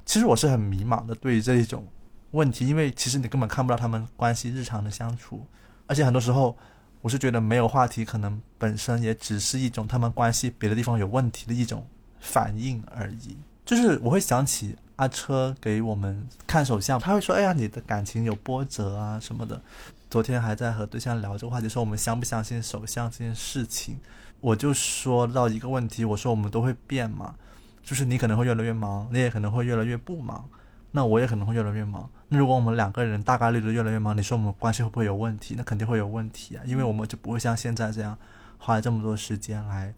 其实我是很迷茫的对于这一种问题，因为其实你根本看不到他们关系日常的相处，而且很多时候我是觉得没有话题，可能本身也只是一种他们关系别的地方有问题的一种反应而已。就是我会想起阿车给我们看手相，他会说：“哎呀，你的感情有波折啊什么的。”昨天还在和对象聊这个话题，说我们相不相信手相这件事情，我就说到一个问题，我说我们都会变嘛，就是你可能会越来越忙，你也可能会越来越不忙，那我也可能会越来越忙。那如果我们两个人大概率的越来越忙，你说我们关系会不会有问题？那肯定会有问题啊，因为我们就不会像现在这样花这么多时间来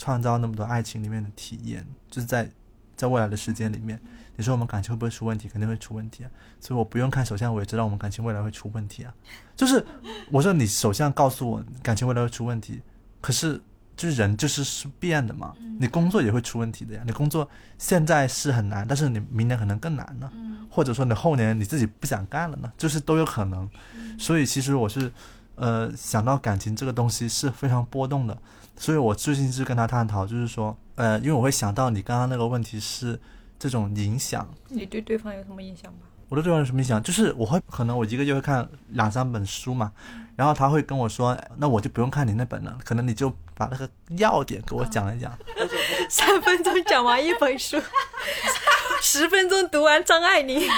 创造那么多爱情里面的体验，就是在在未来的时间里面，你说我们感情会不会出问题？肯定会出问题啊。所以我不用看手相，我也知道我们感情未来会出问题啊。就是我说你手相告诉我感情未来会出问题，可是就是人就是是变的嘛，你工作也会出问题的呀。你工作现在是很难，但是你明年可能更难呢，或者说你后年你自己不想干了呢，就是都有可能。所以其实我是呃想到感情这个东西是非常波动的，所以我最近是跟他探讨，就是说呃，因为我会想到你刚刚那个问题是这种影响，你对对方有什么影响吗？我对对方有什么影响？就是我会可能我一个月会看两三本书嘛，然后他会跟我说，那我就不用看你那本了，可能你就把那个要点给我讲一讲。三分钟讲完一本书，十分钟读完张爱玲。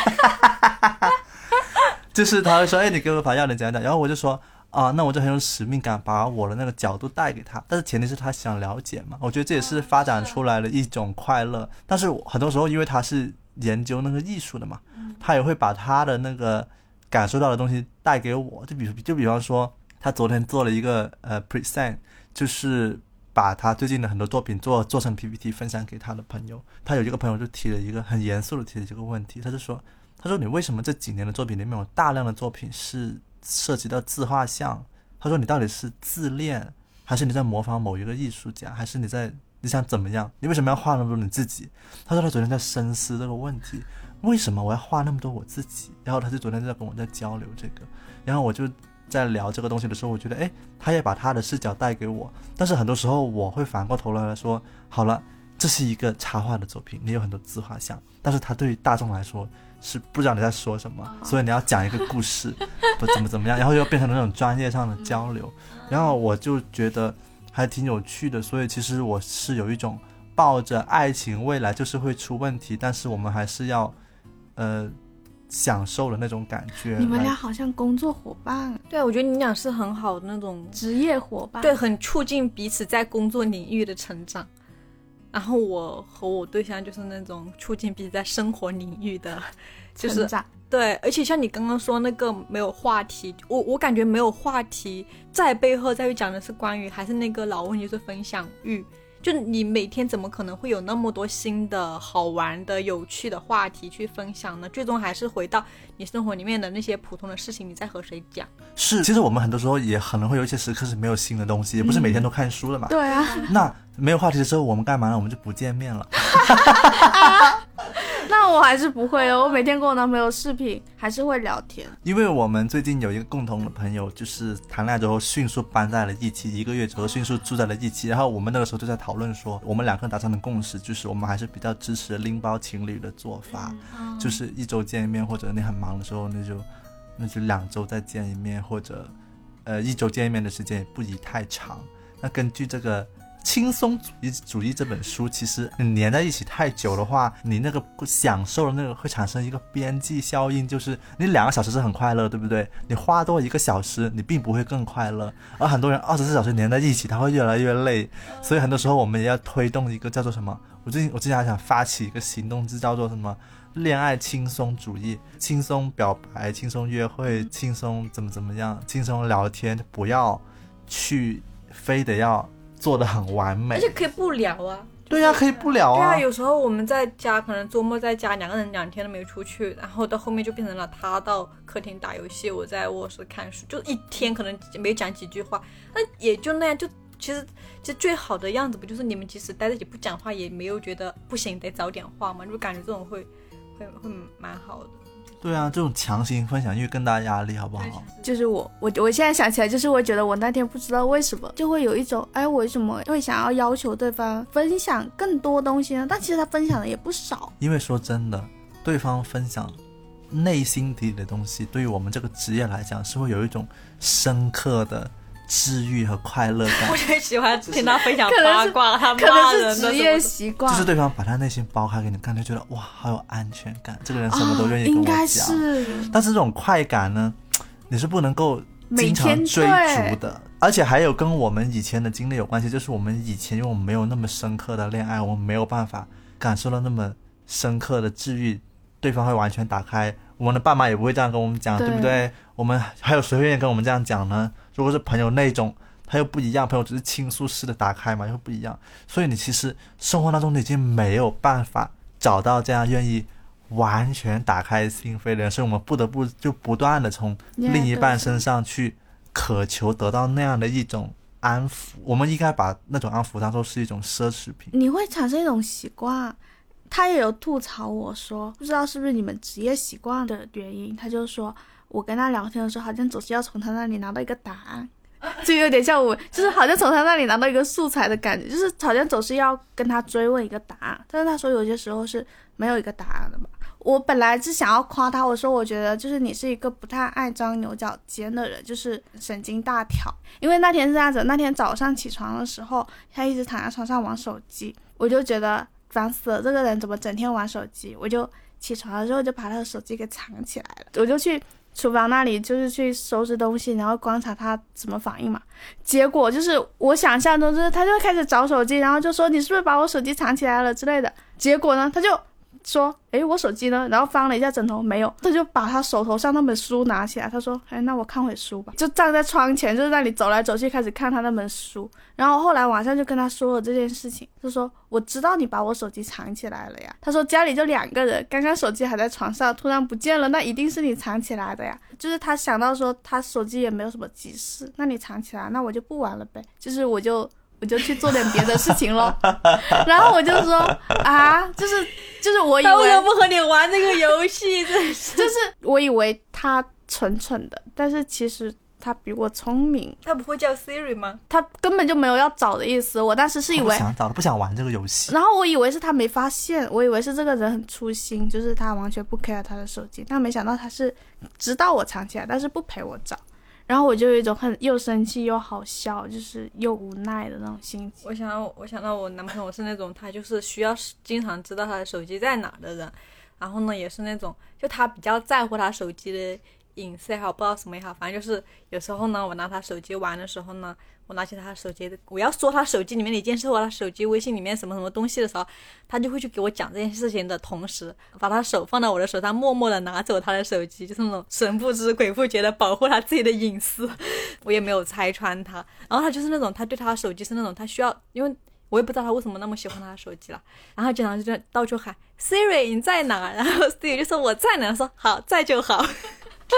就是他会说，哎，你给我把要点讲一讲，然后我就说，啊，那我就很有使命感，把我的那个角度带给他，但是前提是他想了解嘛。我觉得这也是发展出来的一种快乐。但是很多时候，因为他是研究那个艺术的嘛，他也会把他的那个感受到的东西带给我。就比如就比方说，他昨天做了一个呃 present，就是把他最近的很多作品做做成 PPT 分享给他的朋友。他有一个朋友就提了一个很严肃的提了这个问题，他就说。他说：“你为什么这几年的作品里面有大量的作品是涉及到自画像？他说你到底是自恋，还是你在模仿某一个艺术家，还是你在你想怎么样？你为什么要画那么多你自己？”他说他昨天在深思这个问题，为什么我要画那么多我自己？然后他就昨天在跟我在交流这个，然后我就在聊这个东西的时候，我觉得哎，他也把他的视角带给我，但是很多时候我会反过头来说，好了，这是一个插画的作品，你有很多自画像，但是它对于大众来说。是不知道你在说什么，所以你要讲一个故事，不怎么怎么样，然后又变成那种专业上的交流，然后我就觉得还挺有趣的，所以其实我是有一种抱着爱情未来就是会出问题，但是我们还是要呃享受的那种感觉。你们俩好像工作伙伴，对，我觉得你俩是很好的那种职业伙伴，对，很促进彼此在工作领域的成长。然后我和我对象就是那种促进彼此在生活领域的 就是。对，而且像你刚刚说那个没有话题，我我感觉没有话题在背后在于讲的是关于还是那个老问题，就是分享欲。就你每天怎么可能会有那么多新的好玩的、有趣的话题去分享呢？最终还是回到你生活里面的那些普通的事情，你在和谁讲？是，其实我们很多时候也可能会有一些时刻是没有新的东西，也不是每天都看书的嘛。对啊，那没有话题的时候，我们干嘛呢？我们就不见面了。那我还是不会哦。我每天跟我男朋友视频，还是会聊天。因为我们最近有一个共同的朋友，就是谈恋爱之后迅速搬在了一起，一个月之后迅速住在了一起。然后我们那个时候就在讨论说，我们两个人达成的共识就是，我们还是比较支持拎包情侣的做法，就是一周见一面，或者你很忙的时候，那就那就两周再见一面，或者呃一周见一面的时间也不宜太长。那根据这个。轻松主义主义这本书，其实你粘在一起太久的话，你那个不享受的那个会产生一个边际效应，就是你两个小时是很快乐，对不对？你花多一个小时，你并不会更快乐。而很多人二十四小时粘在一起，他会越来越累。所以很多时候我们也要推动一个叫做什么？我最近我之前还想发起一个行动，就叫做什么？恋爱轻松主义，轻松表白，轻松约会，轻松怎么怎么样，轻松聊天，不要去非得要。做的很完美，而且可以不聊啊。对呀，可以不聊啊。对啊，有时候我们在家，可能周末在家，两个人两天都没出去，然后到后面就变成了他到客厅打游戏，我在卧室看书，就一天可能没讲几句话，那也就那样。就其实，其实最好的样子不就是你们即使待在一起不讲话，也没有觉得不行，得找点话吗？就感觉这种会会会蛮好的。对啊，这种强行分享欲更大压力，好不好？就是我，我我现在想起来，就是我觉得我那天不知道为什么就会有一种，哎，我为什么会想要要求对方分享更多东西呢？但其实他分享的也不少。因为说真的，对方分享内心底里的东西，对于我们这个职业来讲，是会有一种深刻的。治愈和快乐感，我就喜欢听他分享八卦，他可能是职业习惯，就是对方把他内心剥开给你看，就觉得哇，好有安全感，这个人什么都愿意跟我讲。应该是，但是这种快感呢，你是不能够经常追逐的，而且还有跟我们以前的经历有关系，就是我们以前因为我们没有那么深刻的恋爱，我们没有办法感受到那么深刻的治愈，对方会完全打开，我们的爸妈也不会这样跟我们讲，对不对？我们还有谁愿意跟我们这样讲呢？如果是朋友那种，他又不一样。朋友只是倾诉式的打开嘛，又不一样。所以你其实生活当中你已经没有办法找到这样愿意完全打开心扉的人，所以我们不得不就不断的从另一半身上去渴求得到那样的一种安抚。我们应该把那种安抚当做是一种奢侈品。你会产生一种习惯。他也有吐槽我说，不知道是不是你们职业习惯的原因，他就说。我跟他聊天的时候，好像总是要从他那里拿到一个答案，就有点像我，就是好像从他那里拿到一个素材的感觉，就是好像总是要跟他追问一个答案。但是他说有些时候是没有一个答案的嘛。我本来是想要夸他，我说我觉得就是你是一个不太爱钻牛角尖的人，就是神经大条。因为那天是这样子，那天早上起床的时候，他一直躺在床上玩手机，我就觉得烦死了，这个人怎么整天玩手机？我就起床了之后就把他的手机给藏起来了，我就去。厨房那里就是去收拾东西，然后观察他怎么反应嘛。结果就是我想象中，就是他就开始找手机，然后就说你是不是把我手机藏起来了之类的。结果呢，他就。说，哎，我手机呢？然后翻了一下枕头，没有。他就把他手头上那本书拿起来，他说，哎，那我看会书吧。就站在窗前，就是那里走来走去，开始看他那本书。然后后来晚上就跟他说了这件事情，就说我知道你把我手机藏起来了呀。他说家里就两个人，刚刚手机还在床上，突然不见了，那一定是你藏起来的呀。就是他想到说他手机也没有什么急事，那你藏起来，那我就不玩了呗。就是我就。我就去做点别的事情喽，然后我就说啊，就是就是我以为他为什么不和你玩这个游戏？真是，就是我以为他蠢蠢的，但是其实他比我聪明。他不会叫 Siri 吗？他根本就没有要找的意思。我当时是以为想找的，不想玩这个游戏。然后我以为是他没发现，我以为是这个人很粗心，就是他完全不 care 他的手机。但没想到他是知道我藏起来，但是不陪我找。然后我就有一种很又生气又好笑，就是又无奈的那种心情。我想到，我想到我男朋友是那种他就是需要经常知道他的手机在哪的人，然后呢也是那种就他比较在乎他手机的隐私也好，不知道什么也好，反正就是有时候呢，我拿他手机玩的时候呢，我拿起他手机，我要说他手机里面的一件事，或他手机微信里面什么什么东西的时候，他就会去给我讲这件事情的同时，把他手放到我的手上，默默的拿走他的手机，就是那种神不知鬼不觉的保护他自己的隐私。我也没有拆穿他，然后他就是那种，他对他的手机是那种，他需要，因为我也不知道他为什么那么喜欢他的手机了，然后经常就在到处喊 Siri 你在哪？然后 Siri 就说我在哪，说好在就好。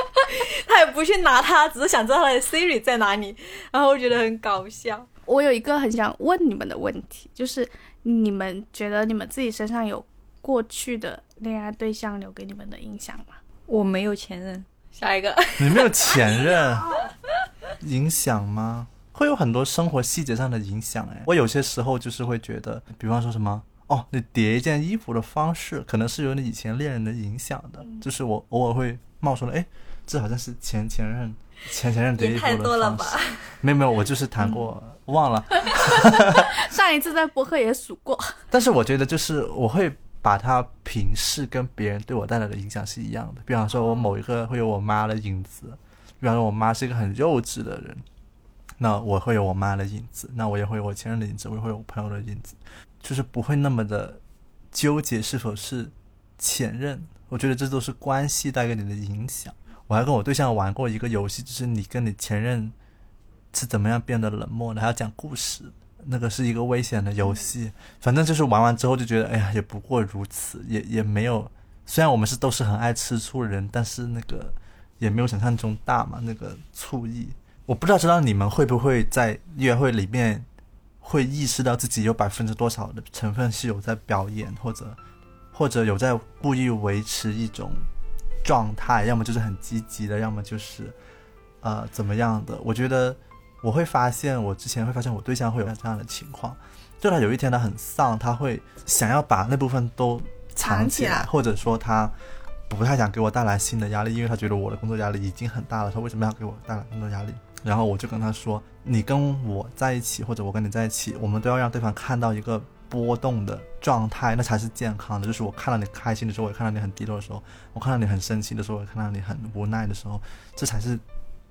他也不去拿它，只是想知道他的 Siri 在哪里，然后我觉得很搞笑。我有一个很想问你们的问题，就是你们觉得你们自己身上有过去的恋爱对象留给你们的影响吗？我没有前任，下一个。你没有前任，影响吗？会有很多生活细节上的影响。哎，我有些时候就是会觉得，比方说什么，哦，你叠一件衣服的方式，可能是有你以前恋人的影响的。就是我偶尔会冒出来，哎，这好像是前前任、前前任叠衣服太多了吧的方式。没有没有，我就是谈过，忘了。上一次在博客也数过，但是我觉得就是我会把它平视跟别人对我带来的影响是一样的。比方说，我某一个会有我妈的影子，比方说我妈是一个很幼稚的人，那我会有我妈的影子，那我也会有我前任的影子，我也会有我朋友的影子，就是不会那么的纠结是否是前任。我觉得这都是关系带给你的影响。我还跟我对象玩过一个游戏，就是你跟你前任是怎么样变得冷漠的，还要讲故事。那个是一个危险的游戏，反正就是玩完之后就觉得，哎呀，也不过如此，也也没有。虽然我们是都是很爱吃醋的人，但是那个也没有想象中大嘛，那个醋意。我不知道知道你们会不会在约会里面会意识到自己有百分之多少的成分是有在表演，或者或者有在故意维持一种状态，要么就是很积极的，要么就是呃怎么样的。我觉得我会发现，我之前会发现我对象会有这样的情况，就他有一天他很丧，他会想要把那部分都藏藏起来或者说他不太想给我带来新的压力，因为他觉得我的工作压力已经很大了，他为什么要给我带来更多压力？然后我就跟他说，你跟我在一起，或者我跟你在一起，我们都要让对方看到一个波动的状态，那才是健康的。就是我看到你开心的时候，我也看到你很低落的时候，我看到你很生气的时候，我看到你很无奈的时候，这才是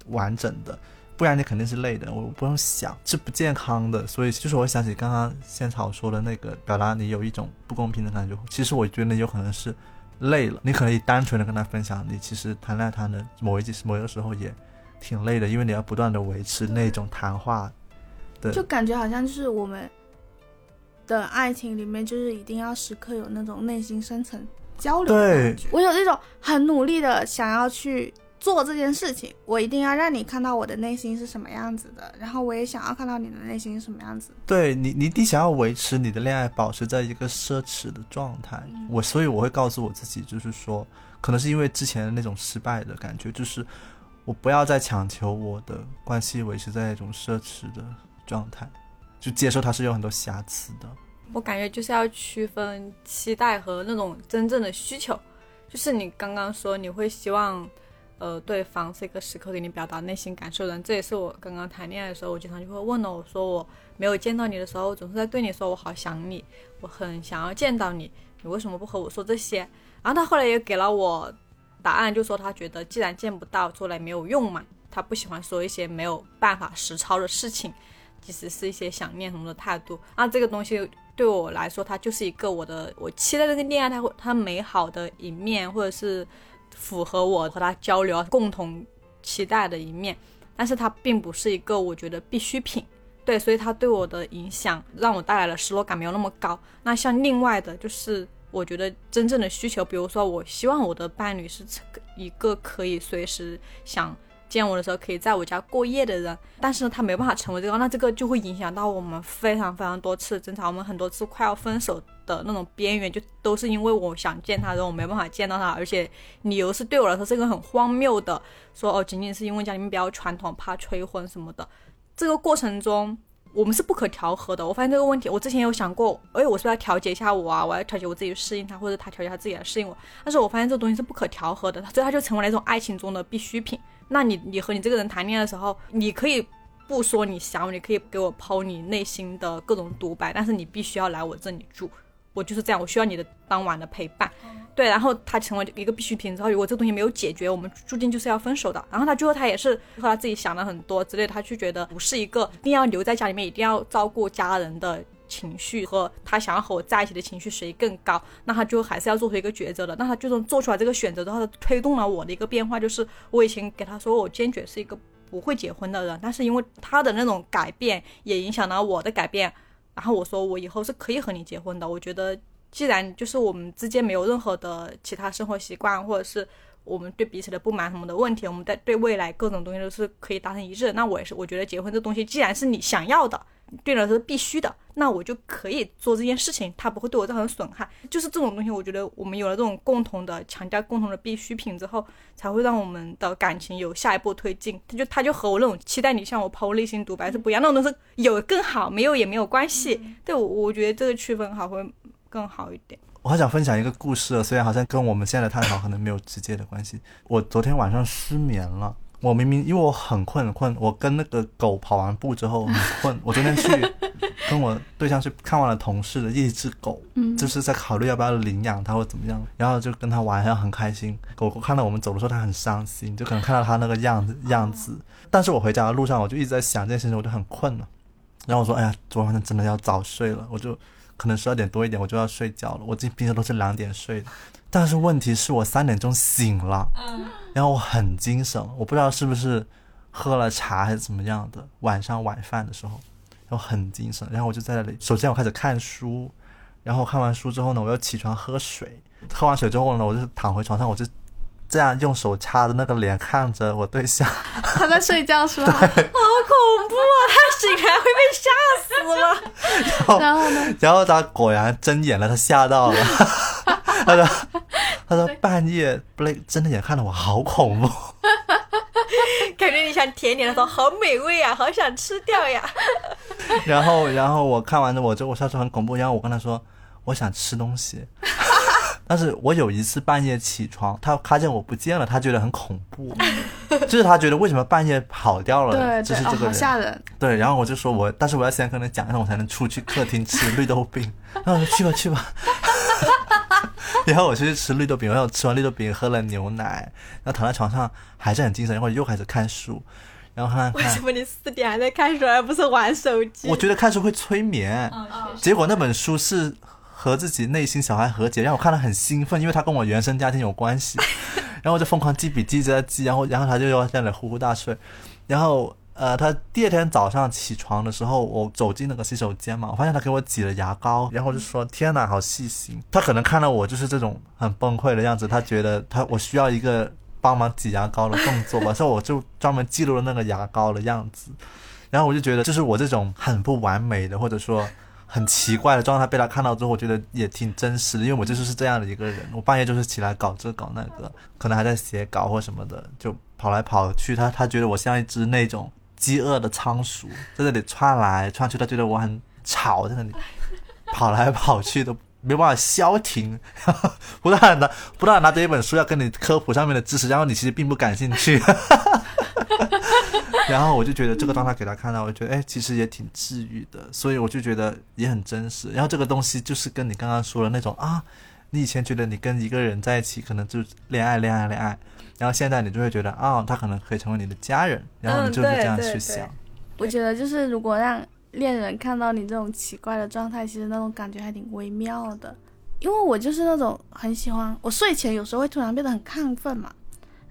完整的。不然你肯定是累的，我不用想，是不健康的。所以就是我想起刚刚仙草说的那个，表达你有一种不公平的感觉。其实我觉得有可能是累了，你可以单纯的跟他分享，你其实谈恋爱谈的某一季某一个时候也挺累的，因为你要不断的维持那种谈话对。就感觉好像就是我们的爱情里面，就是一定要时刻有那种内心深层交流的对。我有那种很努力的想要去做这件事情，我一定要让你看到我的内心是什么样子的，然后我也想要看到你的内心是什么样子。对你，你你想要维持你的恋爱，保持在一个奢侈的状态。我所以我会告诉我自己，就是说，可能是因为之前的那种失败的感觉，就是我不要再强求我的关系维持在一种奢侈的状态，就接受它是有很多瑕疵的。我感觉就是要区分期待和那种真正的需求。就是你刚刚说你会希望，呃，对方是一个时刻给你表达内心感受的人。这也是我刚刚谈恋爱的时候，我经常就会问了，我说我没有见到你的时候，总是在对你说我好想你，我很想要见到你，你为什么不和我说这些？然后他后来也给了我答案，就说他觉得既然见不到，说了也没有用嘛，他不喜欢说一些没有办法实操的事情。即使是一些想念什么的态度，那这个东西对我来说，它就是一个我的我期待这个恋爱它会它美好的一面，或者是符合我和他交流共同期待的一面，但是它并不是一个我觉得必需品。对，所以它对我的影响让我带来了失落感没有那么高。那像另外的，就是我觉得真正的需求，比如说我希望我的伴侣是一个可以随时想。见我的时候可以在我家过夜的人，但是呢，他没办法成为这个，那这个就会影响到我们非常非常多次争吵，我们很多次快要分手的那种边缘，就都是因为我想见他，然后我没办法见到他，而且理由是对我来说是一个很荒谬的，说哦，仅仅是因为家里面比较传统，怕催婚什么的。这个过程中，我们是不可调和的。我发现这个问题，我之前有想过，哎，我是不是要调节一下我啊？我要调节我自己适应他，或者他调节他自己来适应我。但是我发现这个东西是不可调和的，所以它就成为了一种爱情中的必需品。那你你和你这个人谈恋爱的时候，你可以不说你想我，你可以给我抛你内心的各种独白，但是你必须要来我这里住，我就是这样，我需要你的当晚的陪伴。对，然后他成为一个必需品之后，如果这个东西没有解决，我们注定就是要分手的。然后他最后他也是和他自己想了很多之类的，他就觉得不是一个一定要留在家里面，一定要照顾家人的情绪和他想要和我在一起的情绪谁更高，那他就还是要做出一个抉择的。那他最终做出来这个选择之后，他推动了我的一个变化，就是我以前给他说我坚决是一个不会结婚的人，但是因为他的那种改变也影响了我的改变，然后我说我以后是可以和你结婚的，我觉得。既然就是我们之间没有任何的其他生活习惯，或者是我们对彼此的不满什么的问题，我们在对未来各种东西都是可以达成一致。那我也是，我觉得结婚这东西，既然是你想要的。对了，是必须的，那我就可以做这件事情，它不会对我造成损害。就是这种东西，我觉得我们有了这种共同的强调、共同的必需品之后，才会让我们的感情有下一步推进。他就他就和我那种期待你向我抛内心独白是不一样，那种东西有更好，没有也没有关系。对我，我觉得这个区分好会更好一点。我还想分享一个故事，虽然好像跟我们现在的探讨可能没有直接的关系。我昨天晚上失眠了。我明明因为我很困很困，我跟那个狗跑完步之后很困。我昨天去跟我对象去看望了同事的一只狗，就是在考虑要不要领养它或怎么样，然后就跟它玩，然后很开心。狗狗看到我们走的时候，它很伤心，就可能看到它那个样子样子。但是我回家的路上，我就一直在想这件事情，我就很困了。然后我说：“哎呀，昨晚上真的要早睡了。”我就可能十二点多一点我就要睡觉了。我这平时都是两点睡的。但是问题是我三点钟醒了，然后我很精神，我不知道是不是喝了茶还是怎么样的。晚上晚饭的时候，然后很精神，然后我就在那里，首先我开始看书，然后看完书之后呢，我又起床喝水，喝完水之后呢，我就躺回床上，我就这样用手掐着那个脸看着我对象，他在睡觉是吧？好恐怖啊！他醒来会被吓死了。然后呢？然后他果然睁眼了，他吓到了。他说：“他说半夜不累，睁着眼看着我，好恐怖。感觉你想舔舔，他说好美味啊，好想吃掉呀。然后，然后我看完了，我就我他说很恐怖。然后我跟他说，我想吃东西。但是我有一次半夜起床，他看见我不见了，他觉得很恐怖，就是他觉得为什么半夜跑掉了？对，就是这个吓人。对，然后我就说我，但是我要先跟他讲，一下我才能出去客厅吃绿豆饼。然后我说去吧，去吧。然后我就去吃绿豆饼，然后吃完绿豆饼喝了牛奶，然后躺在床上还是很精神，然后又开始看书，然后看看。为什么你四点还在看书，而不是玩手机？我觉得看书会催眠，结果那本书是和自己内心小孩和解，让我看了很兴奋，因为它跟我原生家庭有关系，然后我就疯狂记笔记，一直在记，然后然后他就又在那里呼呼大睡，然后。呃，他第二天早上起床的时候，我走进那个洗手间嘛，我发现他给我挤了牙膏，然后就说：“天哪，好细心。”他可能看到我就是这种很崩溃的样子，他觉得他我需要一个帮忙挤牙膏的动作吧，所以我就专门记录了那个牙膏的样子。然后我就觉得，就是我这种很不完美的，或者说很奇怪的状态被他看到之后，我觉得也挺真实的，因为我就是是这样的一个人，我半夜就是起来搞这搞那个，可能还在写稿或什么的，就跑来跑去。他他觉得我像一只那种。饥饿的仓鼠在这里窜来窜去，他觉得我很吵，在那里跑来跑去都没办法消停，不断的不断拿着一本书要跟你科普上面的知识，然后你其实并不感兴趣，然后我就觉得这个状态给他看到，我觉得哎，其实也挺治愈的，所以我就觉得也很真实。然后这个东西就是跟你刚刚说的那种啊，你以前觉得你跟一个人在一起可能就恋爱恋爱恋爱。然后现在你就会觉得啊，他可能可以成为你的家人，然后你就是这样去想。我觉得就是如果让恋人看到你这种奇怪的状态，其实那种感觉还挺微妙的。因为我就是那种很喜欢，我睡前有时候会突然变得很亢奋嘛。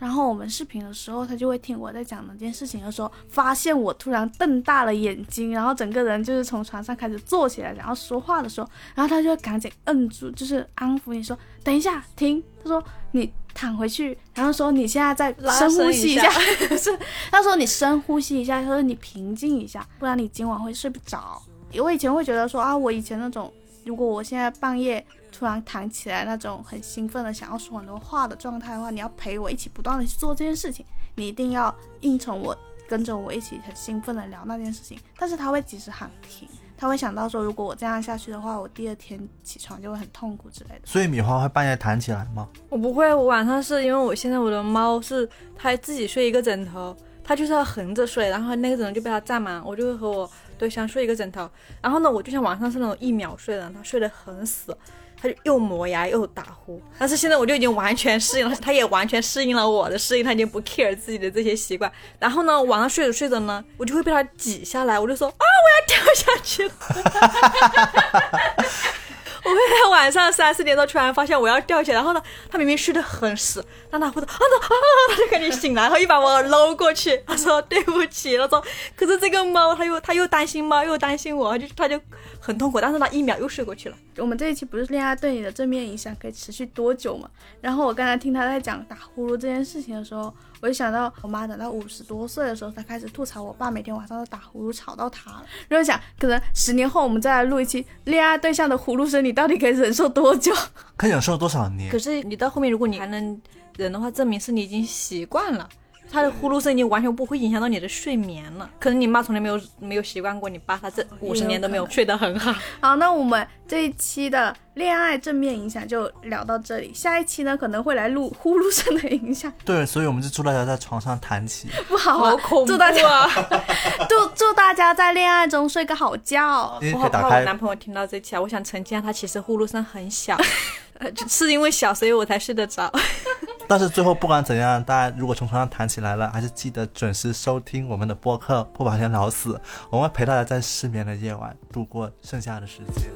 然后我们视频的时候，他就会听我在讲那件事情的时候，发现我突然瞪大了眼睛，然后整个人就是从床上开始坐起来，然后说话的时候，然后他就会赶紧摁住，就是安抚你说等一下停。他说你躺回去，然后说你现在再深呼吸一下，是他说你深呼吸一下，他说你平静一下，不然你今晚会睡不着。我以前会觉得说啊，我以前那种，如果我现在半夜。突然弹起来那种很兴奋的想要说很多话的状态的话，你要陪我一起不断的去做这件事情，你一定要应承我，跟着我一起很兴奋的聊那件事情。但是他会及时喊停，他会想到说，如果我这样下去的话，我第二天起床就会很痛苦之类的。所以米花会半夜弹起来吗？我不会，我晚上是因为我现在我的猫是它自己睡一个枕头，它就是要横着睡，然后那个枕头就被它占满，我就会和我。对象睡一个枕头，然后呢，我对象晚上是那种一秒睡的人，他睡得很死，他就又磨牙又打呼。但是现在我就已经完全适应了，他也完全适应了我的适应，他已经不 care 自己的这些习惯。然后呢，晚上睡着睡着呢，我就会被他挤下来，我就说啊，我要掉下去了。我会在晚上三四点钟突然发现我要掉下来，然后呢，他明明睡得很死，但他会说啊啊啊，他就赶紧醒来，然后又把我搂过去，他说对不起，他说可是这个猫，他又他又担心猫，又担心我，就他就很痛苦，但是他一秒又睡过去了。我们这一期不是恋爱对你的正面影响可以持续多久嘛？然后我刚才听他在讲打呼噜这件事情的时候，我就想到我妈等到五十多岁的时候她开始吐槽我爸每天晚上都打呼噜吵到她了。然后想，可能十年后我们再来录一期恋爱对象的呼噜声，你到底可以忍受多久？可以忍受多少年可？是你到后面，如果你还能忍的话，证明是你已经习惯了。他的呼噜声已经完全不会影响到你的睡眠了。可能你妈从来没有没有习惯过你爸，他这五十年都没有睡得很好。好，那我们这一期的恋爱正面影响就聊到这里。下一期呢可能会来录呼噜声的影响，对，所以我们就祝大家在床上弹琴。不好啊！好恐怖祝大家啊！祝祝大家在恋爱中睡个好觉。你我好怕我男朋友听到这期啊！我想澄清一下，他其实呼噜声很小，呃，是因为小，所以我才睡得着。但是最后不管怎样，大家如果从床上弹起来了，还是记得准时收听我们的播客《不把钱聊死》，我们会陪大家在失眠的夜晚度过剩下的时间。